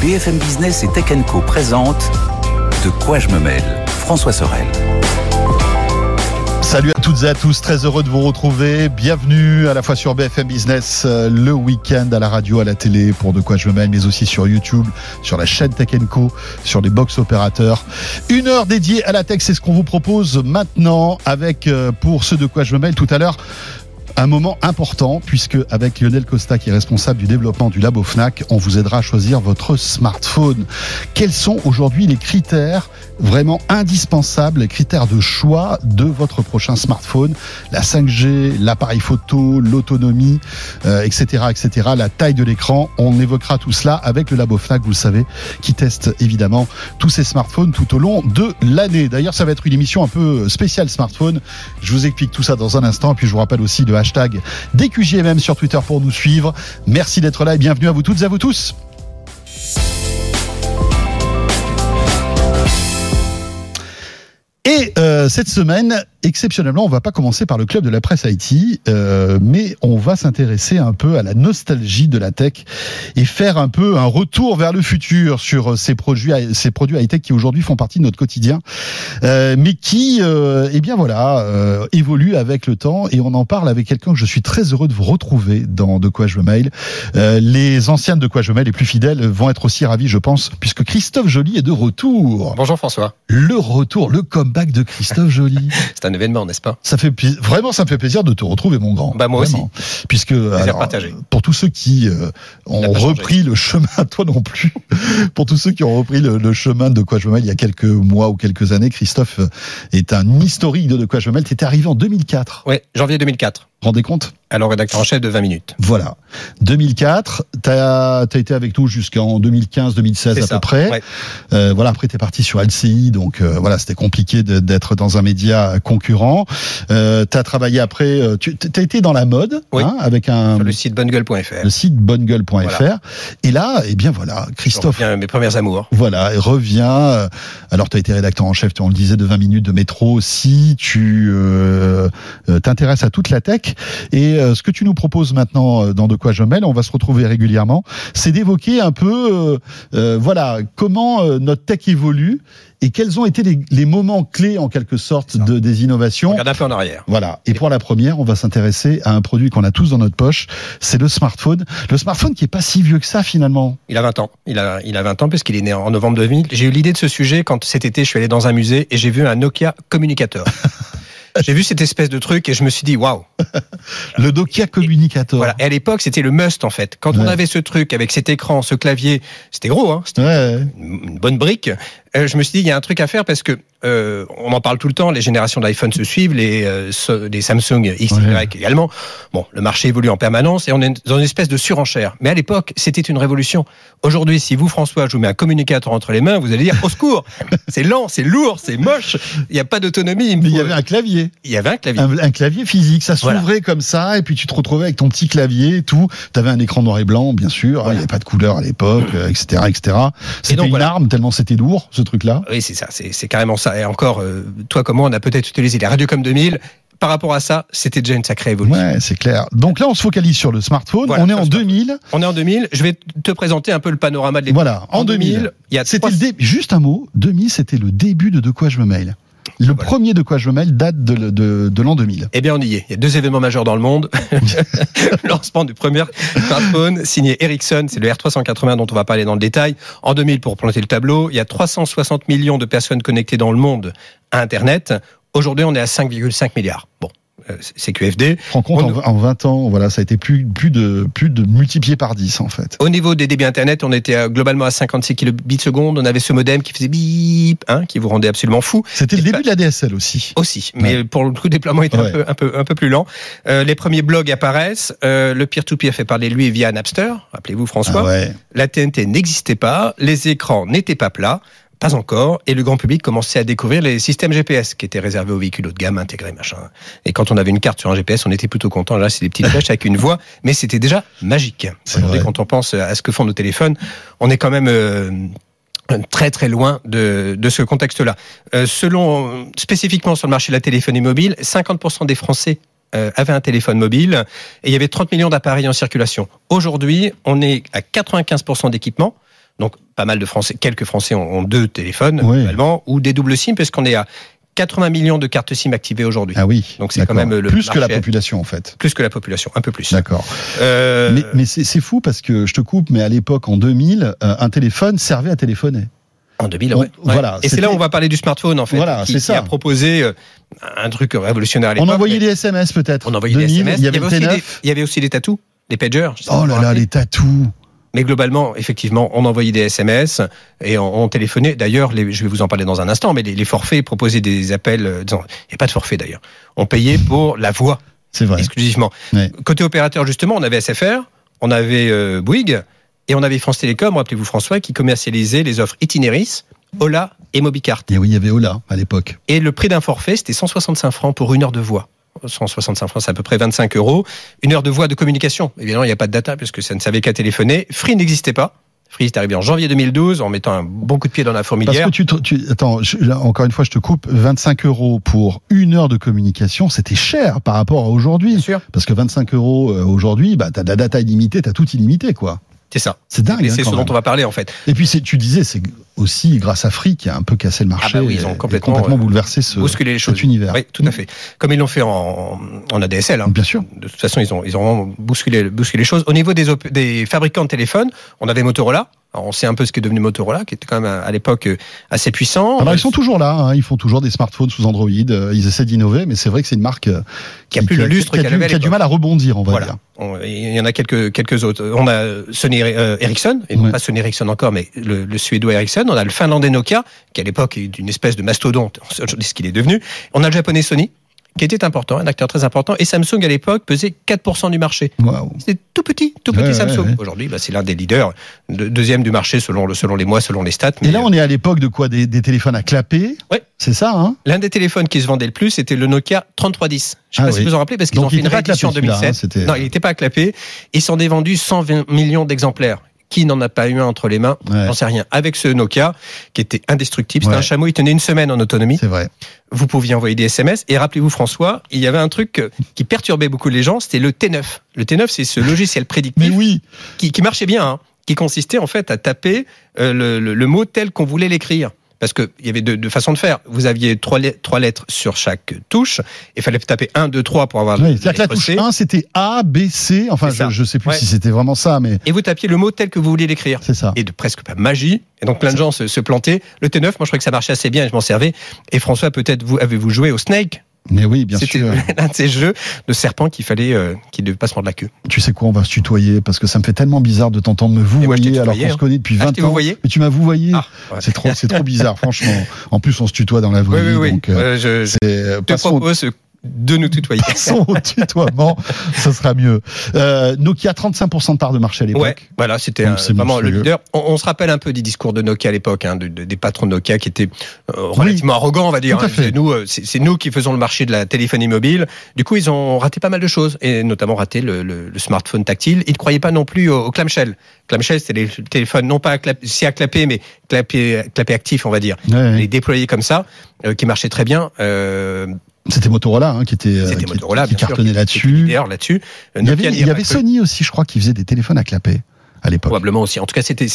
BFM Business et Tech Co présente De quoi je me mêle François Sorel. Salut à toutes et à tous, très heureux de vous retrouver. Bienvenue à la fois sur BFM Business euh, le week-end à la radio, à la télé pour De quoi je me mêle, mais aussi sur YouTube, sur la chaîne Tech Co, sur les box opérateurs. Une heure dédiée à la tech, c'est ce qu'on vous propose maintenant avec, euh, pour ceux De quoi je me mêle tout à l'heure, un moment important puisque avec Lionel Costa qui est responsable du développement du labo Fnac, on vous aidera à choisir votre smartphone. Quels sont aujourd'hui les critères vraiment indispensables, les critères de choix de votre prochain smartphone? La 5G, l'appareil photo, l'autonomie, euh, etc., etc., la taille de l'écran. On évoquera tout cela avec le labo Fnac, vous le savez, qui teste évidemment tous ces smartphones tout au long de l'année. D'ailleurs, ça va être une émission un peu spéciale smartphone. Je vous explique tout ça dans un instant, puis je vous rappelle aussi le hashtag DQJMM sur Twitter pour nous suivre. Merci d'être là et bienvenue à vous toutes et à vous tous. Et euh, cette semaine, exceptionnellement, on va pas commencer par le club de la presse Haïti, euh, mais on va s'intéresser un peu à la nostalgie de la tech et faire un peu un retour vers le futur sur euh, ces produits, ces produits high-tech qui aujourd'hui font partie de notre quotidien, euh, mais qui, euh, eh bien voilà, euh, évoluent avec le temps. Et on en parle avec quelqu'un que je suis très heureux de vous retrouver dans De quoi je me mail. Euh, les anciennes de quoi je mail, les plus fidèles, vont être aussi ravis, je pense, puisque Christophe Joly est de retour. Bonjour François. Le retour, le comeback de Christophe Joly. Un événement, n'est-ce pas? Ça fait vraiment, ça me fait plaisir de te retrouver, mon grand. Bah, moi Vraiment. Puisque alors, pour tous ceux qui euh, ont changé. repris le chemin, toi non plus, pour tous ceux qui ont repris le, le chemin de quoi je me mêle il y a quelques mois ou quelques années, Christophe est un historique de de quoi je me mêle. T'étais arrivé en 2004. Oui, janvier 2004. Rendez compte Alors rédacteur en chef de 20 minutes. Voilà. 2004. T'as as été avec nous jusqu'en 2015-2016 C'est à peu près. Ouais. Euh, voilà. Après, t'es parti sur LCI, donc euh, voilà, c'était compliqué d'être dans un média concurrent. Euh, t'as travaillé après. euh, tu t'as été dans la mode, Oui. hein, avec un Sur le site bonnegueule.fr. le site bonnegueule.fr. Voilà. Et là, eh bien voilà, Christophe. Mes premiers amours. Voilà, il revient. euh, Alors, tu as été rédacteur en chef, tu- on le disait, de 20 minutes de métro aussi. Tu euh, t'intéresses à toute la tech. Et euh, ce que tu nous proposes maintenant euh, dans De quoi je mêle, on va se retrouver régulièrement, c'est d'évoquer un peu, euh, voilà, comment notre tech évolue et quels ont été les, les moments clés, en quelque sorte, de, des On innovations. regarde un peu en arrière. Voilà. Et pour la première, on va s'intéresser à un produit qu'on a tous dans notre poche. C'est le smartphone. Le smartphone qui est pas si vieux que ça, finalement. Il a 20 ans. Il a, il a 20 ans puisqu'il est né en novembre 2000. J'ai eu l'idée de ce sujet quand cet été je suis allé dans un musée et j'ai vu un Nokia Communicator. j'ai vu cette espèce de truc et je me suis dit waouh. Le Nokia Communicator. Voilà. Et à l'époque c'était le must en fait. Quand on avait ce truc avec cet écran, ce clavier, c'était gros. Hein. C'était Ouais. une bonne brique. Euh, je me suis dit, il y a un truc à faire parce que euh, on en parle tout le temps. Les générations d'iPhone se suivent, les, euh, so- les Samsung X, Ouais. Y également. Bon, le marché évolue en permanence et on est dans une espèce de surenchère. Mais à l'époque, c'était une révolution. Aujourd'hui, si vous, François, je vous mets un communicateur entre les mains, vous allez dire au secours. c'est lent, c'est lourd, c'est moche. Il n'y a pas d'autonomie. Mais il y avait un clavier. il y avait un clavier. Un, un clavier physique. Ça Voilà. s'ouvrait comme ça, et puis tu te retrouvais avec ton petit clavier et tout. T'avais un écran noir et blanc, bien sûr. hein, Il Voilà. n'y avait pas de couleur à l'époque, euh, etc., etc. C'était une voilà. arme tellement c'était lourd, ce truc-là. Oui, c'est ça. C'est carrément ça. Et encore, euh, toi comme moi, on a peut-être utilisé les Radiocom 2000. Par rapport à ça, c'était déjà une sacrée évolution. Ouais, c'est clair. Donc là, on se focalise sur le smartphone. Voilà, on est en le smartphone. 2000. On est en 2000. Je vais te présenter un peu le panorama de l'époque. Voilà, en 2000. il y a C'était trois- le début. Juste un mot. 2000, c'était le début de De quoi je me mail. Le Voilà. premier De quoi je me mail date de, de, de l'an 2000. Eh bien, on y est. Il y a deux événements majeurs dans le monde. le lancement du premier smartphone signé Ericsson, c'est le R380 dont on va parler dans le détail. En 2000, pour planter le tableau, il y a 360 millions de personnes connectées dans le monde à Internet. Aujourd'hui, on est à 5,5 milliards. Bon, euh, c'est QFD. Je rends compte, On- en, en 20 ans, voilà, ça a été plus, plus, de, plus de multiplié par 10, en fait. Au niveau des débits Internet, on était globalement à 56 kilobits seconde. On avait ce modem qui faisait bip, hein, qui vous rendait absolument fou. C'était le début de la DSL aussi. Aussi, mais pour le coup, le déploiement était Ouais. un, peu, un, peu, un peu plus lent. Euh, les premiers blogs apparaissent. Euh, le peer-to-peer fait parler lui via Napster. Rappelez-vous, François. Ah ouais. La TNT n'existait pas. Les écrans n'étaient pas plats. Pas encore. Et le grand public commençait à découvrir les systèmes GPS qui étaient réservés aux véhicules haut de gamme, intégrés, machin. Et quand on avait une carte sur un GPS, on était plutôt content. Là, c'est des petites flèches avec une voix, mais c'était déjà magique. Vrai. quand on pense à ce que font nos téléphones, on est quand même euh, très très loin de, de ce contexte-là. Euh, selon spécifiquement sur le marché de la téléphonie mobile, 50% des Français euh, avaient un téléphone mobile et il y avait 30 millions d'appareils en circulation. Aujourd'hui, on est à 95% d'équipements. Donc pas mal de Français, quelques Français ont, ont deux téléphones Oui. globalement, ou des doubles SIM, parce qu'on est à 80 millions de cartes SIM activées aujourd'hui. Ah oui. Donc c'est quand même le plus que la population en fait. Plus que la population, un peu plus. D'accord. Euh, Mais, mais c'est fou parce que je te coupe, mais à l'époque, en 2000, euh, un téléphone servait à téléphoner. En 2000, On- ouais. voilà, Et c'est là où on va parler du smartphone, en fait. Voilà, qui, c'est qui ça. a proposé euh, un truc révolutionnaire à On l'époque. envoyait mais des SMS peut-être. on envoyait 2000, des SMS. Il y avait le aussi des, T9. il y avait aussi des tatous, des pagers. sais pas Oh là là, les tatous. Mais globalement, effectivement, on envoyait des SMS et on, on téléphonait. D'ailleurs, je vais vous en parler dans un instant, mais les, les forfaits proposaient des appels. euh, disons, Il n'y a pas de forfait d'ailleurs. On payait pour la voix C'est vrai. exclusivement. Ouais. Côté opérateur, justement, on avait SFR, on avait euh, Bouygues et on avait France Télécom, rappelez-vous François, qui commercialisait les offres Itinéris, Ola et Mobicart. Et oui, il y avait Ola à l'époque. Et le prix d'un forfait, c'était 165 francs pour une heure de voix. 165 francs, c'est à peu près 25 euros. Une heure de voix de communication. Évidemment, il n'y a pas de data puisque ça ne savait qu'à téléphoner. Free n'existait pas. Free est arrivé en janvier 2012 en mettant un bon coup de pied dans la Parce fourmilière. que tu, te- tu attends, je- là, encore une fois, je te coupe. 25 euros pour une heure de communication, c'était cher par rapport à aujourd'hui. sûr, Parce que 25 euros euh, aujourd'hui, bah, t'as de la data illimitée, t'as tout illimité, quoi. c'est ça. C'est dingue. Hein, c'est quand ce dont on va parler en fait. Et puis, tu disais, c'est aussi grâce à Free qui a un peu cassé le marché. Ah bah oui, ils ont complètement, complètement euh, bouleversé ce, les cet univers. Oui, tout à fait. Comme ils l'ont fait en, en ADSL. hein. Bien sûr. De toute façon, ils ont, ils ont vraiment bousculé, bousculé les choses. Au niveau des, des fabricants de téléphones, on avait Motorola. Alors, on sait un peu ce qui est devenu Motorola, qui était quand même à l'époque euh, assez puissant. Alors, ils sont toujours là, hein, ils font toujours des smartphones sous Android, euh, ils essaient d'innover, mais c'est vrai que c'est une marque Qui a plus le lustre qui a, qu'elle du, avait à qui a du l'époque. mal à rebondir, on va Voilà. dire. Il y en a quelques, quelques autres. On a Sony Ericsson, et non Ouais. pas Sony Ericsson encore, mais le, le suédois Ericsson. On a le finlandais Nokia, qui à l'époque est une espèce de mastodonte. On sait aujourd'hui ce qu'il est devenu. On a le japonais Sony, qui était important, un acteur très important. Et Samsung à l'époque pesait 4% du marché. Waouh. C'était tout petit, tout petit Ouais, Samsung. ouais, ouais. Aujourd'hui, bah, c'est l'un des leaders, de- deuxième du marché selon, le, selon les mois, selon les stats. Et mais, là, on est à l'époque de quoi? Des, des téléphones à clapper? Ouais. C'est ça, hein? L'un des téléphones qui se vendait le plus, c'était le Nokia 3310. Je sais Ah pas si oui. vous en rappelez, parce qu'ils ont fait une réédition en celui-là, 2007. hein, c'était- non, il n'était pas clapé. Ils s'en est vendu 120 millions d'exemplaires. Qui n'en a pas eu un entre les mains Ouais. J'en sais rien. Avec ce Nokia, qui était indestructible, c'était Ouais. un chameau, il tenait une semaine en autonomie. C'est vrai. Vous pouviez envoyer des SMS. Et rappelez-vous, François, il y avait un truc euh, qui perturbait beaucoup les gens, c'était le T9. Le T9, c'est ce logiciel prédictif Mais oui, qui, qui marchait bien, hein, qui consistait en fait à taper euh, le, le- le mot tel qu'on voulait l'écrire. Parce qu'il y avait deux, deux façons de faire. Vous aviez trois, let- trois lettres sur chaque touche. Il fallait taper 1, 2, 3 pour avoir Oui, la c'est-à-dire que la touche C. 1, c'était A, B, C. Enfin, je, je sais plus Ouais. si c'était vraiment ça, mais Et vous tapiez le mot tel que vous vouliez l'écrire. c'est ça. Et de presque pas magie. Et donc plein de gens se, se plantaient. Le T9, moi je crois que ça marchait assez bien et je m'en servais. Et François, peut-être vous avez-vous joué au Snake? Mais oui, bien C'était sûr. l'un de ces jeux de serpent qu'il fallait, euh, qui ne devait pas se mordre la queue. Tu sais quoi, on va se tutoyer parce que ça me fait tellement bizarre de t'entendre me t'ai vouvoyer alors qu'on hein. se connaît depuis Ah, 20 je t'ai ans. Mais tu m'as vouvoyé. Ah, ouais. C'est trop, c'est trop bizarre, franchement. En plus, on se tutoie dans la vraie Oui, oui, vie. oui. Donc, euh, je, je te propose de nous tutoyer. passons au tutoiement, ça sera mieux. Euh, Nokia, 35% de part de marché à l'époque. Ouais, voilà, c'était vraiment le leader. On, on se rappelle un peu des discours de Nokia à l'époque, hein, de- de- des patrons de Nokia qui étaient euh, relativement arrogants, on va dire. Hein. C'est nous, euh, c'est c'est nous qui faisons le marché de la téléphonie mobile. Du coup, ils ont raté pas mal de choses, et notamment raté le, le- le smartphone tactile. Ils ne croyaient pas non plus au, au clamshell. Clamshell, c'était les téléphones non pas à clap- si à clapper, mais clapper, clapper actif, on va dire. Ouais, ouais. Les déployer comme ça, euh, qui marchaient très bien. Euh, C'était Motorola hein, qui était euh, C'était qui, Motorola, qui cartonnait était là-dessus. là-dessus. Il y avait, Nokia n'y il y avait. Sony aussi, je crois, qui faisait des téléphones à clapper à l'époque. Probablement aussi. En tout cas, c'était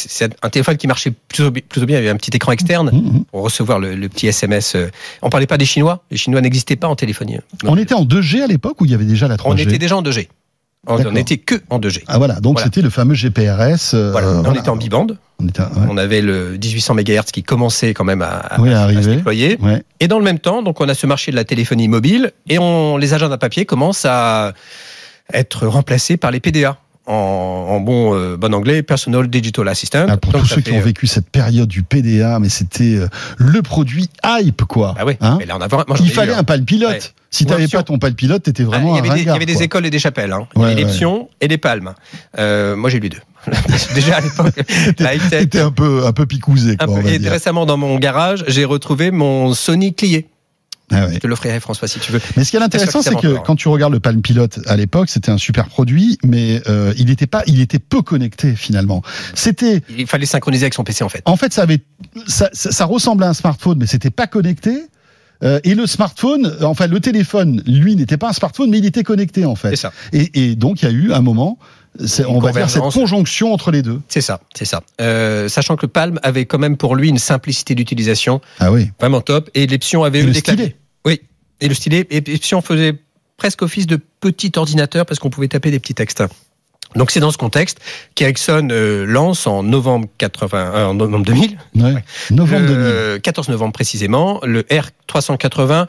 un téléphone qui marchait plutôt, bi- plutôt bien. Il y avait un petit écran externe Mmh, mmh. pour recevoir le, le petit SMS. euh. On parlait pas des Chinois. Les Chinois n'existaient pas en téléphonie. On était en 2G à l'époque ou il y avait déjà la 3G On était déjà en 2G. On n'était que en 2G. Ah voilà, donc Voilà. c'était le fameux GPRS. euh, Voilà. on voilà. était en bibande. On était, ouais. On avait le 1800 MHz qui commençait quand même à, à- Oui, à à se arriver. déployer. Ouais. Et dans le même temps, donc on a ce marché de la téléphonie mobile et on, les agendas papier commencent à être remplacés par les PDA. En, en bon, euh, bon anglais, Personal Digital Assistant. Ah, pour Donc, tous ceux qui ont euh, vécu cette période du PDA, mais c'était euh, le produit hype, quoi. Ah oui, Hein mais là on a vraiment- moi, il fallait un palme pilote. Ouais. Si un t'avais pas ton palme pilote, t'étais vraiment Ah, il y un avait, des, il y ringard, avait des écoles et des chapelles. Hein. Ouais, il y avait les ouais. pions et les palmes. Euh, moi, j'ai les deux. Déjà à l'époque. T'étais un peu, un peu picousé, Un quoi, on peu. Et récemment, dans mon garage, j'ai retrouvé mon Sony Clié. Ah ouais. Je te l'offrirai, François, si tu veux. Mais ce qui est intéressant, c'est que quand tu regardes le Palm Pilot à l'époque, c'était un super produit, mais euh, il était pas, il était peu connecté finalement. C'était, Il fallait synchroniser avec son PC, en fait. en fait, ça avait, ça, ça, ça ressemblait à un smartphone, mais c'était pas connecté. Euh, et le smartphone, enfin le téléphone, lui n'était pas un smartphone, mais il était connecté en fait. ça. Et, et donc il y a eu un moment, on va dire cette conjonction entre les deux. C'est ça, c'est ça. Euh, sachant que le Palm avait quand même pour lui une simplicité d'utilisation Ah oui. vraiment top, et l'Epsion avait Et eu le des claviers. stylet. Oui, et le stylet. Et Epsion faisait presque office de petit ordinateur parce qu'on pouvait taper des petits textes. Donc c'est dans ce contexte qu'Ericsson euh, lance en novembre 80, euh, en novembre 2000, Ouais. Novembre 2000. le 14 novembre précisément, le R380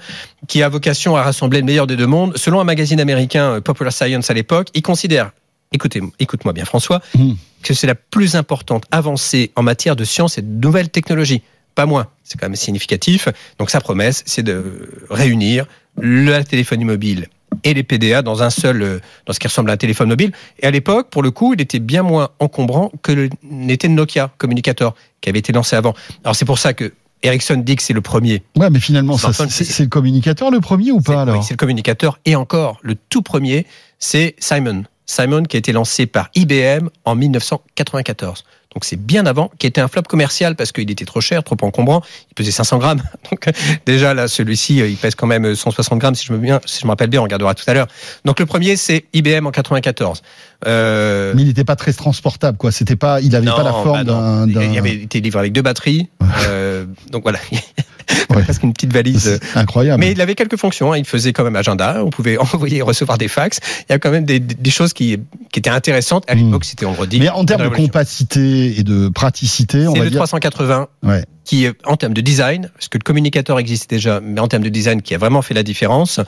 qui a vocation à rassembler le meilleur des deux mondes. Selon un magazine américain euh, Popular Science à l'époque, il considère, écoutez, écoute-moi bien François, Hmm. que c'est la plus importante avancée en matière de science et de nouvelles technologies. Pas moins, c'est quand même significatif. Donc sa promesse, c'est de réunir la téléphonie mobile et les PDA dans un seul, euh, dans ce qui ressemble à un téléphone mobile. Et à l'époque, pour le coup, il était bien moins encombrant que n'était le Nokia Communicator, qui avait été lancé avant. Alors c'est pour ça que Ericsson dit que c'est le premier. Ouais, mais finalement, c'est le communicateur le premier ou pas oui, alors c'est le communicateur. Et encore, le tout premier, c'est Simon. Simon qui a été lancé par IBM en 1994. Donc c'est bien avant, qui était un flop commercial parce qu'il était trop cher, trop encombrant. Il pesait 500 grammes. Donc euh, déjà là, celui-ci, euh, il pèse quand même 160 grammes si je me bien, si je me rappelle bien. On regardera tout à l'heure. Donc le premier, c'est IBM en 94. Euh, Mais il n'était pas très transportable, quoi. C'était pas, il avait non, pas la forme bah d'un- Il avait été livré avec deux batteries. Euh, donc voilà, Ouais. presque une petite valise. euh, incroyable. mais il avait quelques fonctions. hein. Il faisait quand même agenda. On pouvait envoyer et recevoir des fax. Il y a quand même des, des choses qui, qui étaient intéressantes. À l'époque, c'était, on le redit. Hmm. Mais en termes de compacité et de praticité, on va le dire. 380 Ouais. qui, en termes de design, parce que le communicateur existait déjà, mais en termes de design, qui a vraiment fait la différence.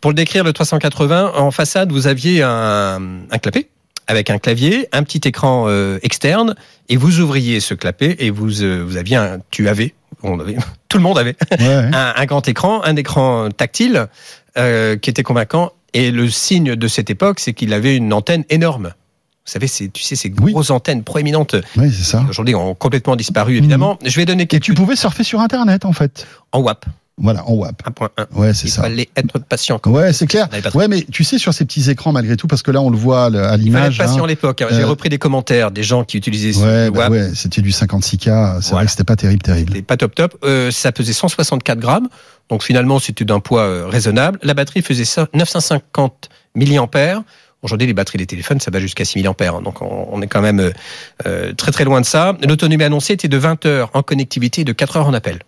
Pour le décrire, le 380, en façade, vous aviez un, un clapet avec un clavier, un petit écran euh, externe, et vous ouvriez ce clapet et vous, euh, vous aviez un, tu avais, on avait, tout le monde avait Ouais, ouais. un, un grand écran, un écran tactile euh, qui était convaincant. Et le signe de cette époque, c'est qu'il avait une antenne énorme. Vous savez, c'est, tu sais, ces Oui. grosses antennes proéminentes, Ouais, c'est ça. aujourd'hui, ont complètement disparu, évidemment. Je vais donner Et tu pouvais surfer sur Internet, en fait. en WAP, Voilà, en WAP. 1.1. Ouais, c'est Il ça. fallait être patient. quand Ouais, c'est clair. Ouais, mais tu sais, sur ces petits écrans, malgré tout, parce que là, on le voit à Il fallait l'image. patient hein. à l'époque. hein. J'ai Euh, repris des commentaires des gens qui utilisaient Ouais, bah WAP. ouais, c'était du 56K. C'est vrai que c'était pas terrible, terrible. C'était pas top top. Euh, ça pesait 164 grammes. Donc finalement, c'était d'un poids euh, raisonnable. La batterie faisait ça- 950 milliampères. Aujourd'hui, les batteries des téléphones, ça va jusqu'à 6000 ampères. hein. Donc on, on est quand même euh, euh, très très loin de ça. L'autonomie annoncée était de 20 heures en connectivité et de 4 heures en appel.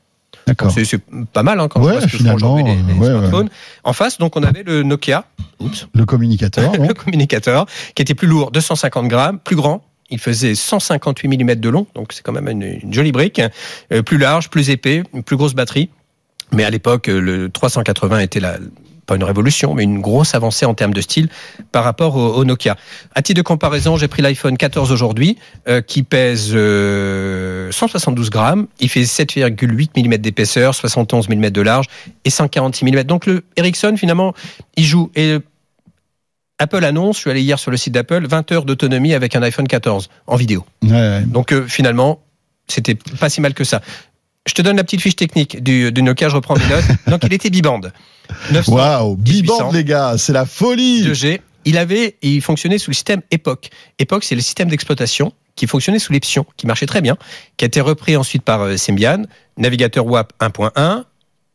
D'accord. C'est pas mal hein, quand Ouais, aujourd'hui les, les ouais, ouais. smartphones. En face, donc on avait le Nokia. Oups. Le communicateur, le communicateur, qui était plus lourd, 250 grammes, plus grand. Il faisait 158 mm de long, donc c'est quand même une, une jolie brique. Euh, plus large, plus épais, une plus grosse batterie. Mais à l'époque, euh, le 380 était la, pas une révolution, mais une grosse avancée en termes de style par rapport au, au Nokia. À titre de comparaison, j'ai pris l'iPhone 14 aujourd'hui, euh, qui pèse euh, 172 grammes. Il fait 7,8 mm d'épaisseur, 71 mm de large et 146 mm. Donc le Ericsson, finalement, il joue. Et Apple annonce, je suis allé hier sur le site d'Apple, 20 heures d'autonomie avec un iPhone 14 en vidéo. Ouais, ouais. Donc euh, finalement, c'était pas si mal que ça. Je te donne la petite fiche technique du, du Nokia, je reprends mes notes. Donc il était biband. 900 Waouh, 1800. bibande, les gars, c'est la folie. 2G. Il avait, il fonctionnait sous le système Epoch. Epoch, c'est le système d'exploitation qui fonctionnait sous l'Epsion, qui marchait très bien, qui a été repris ensuite par euh, Symbian, navigateur WAP 1.1.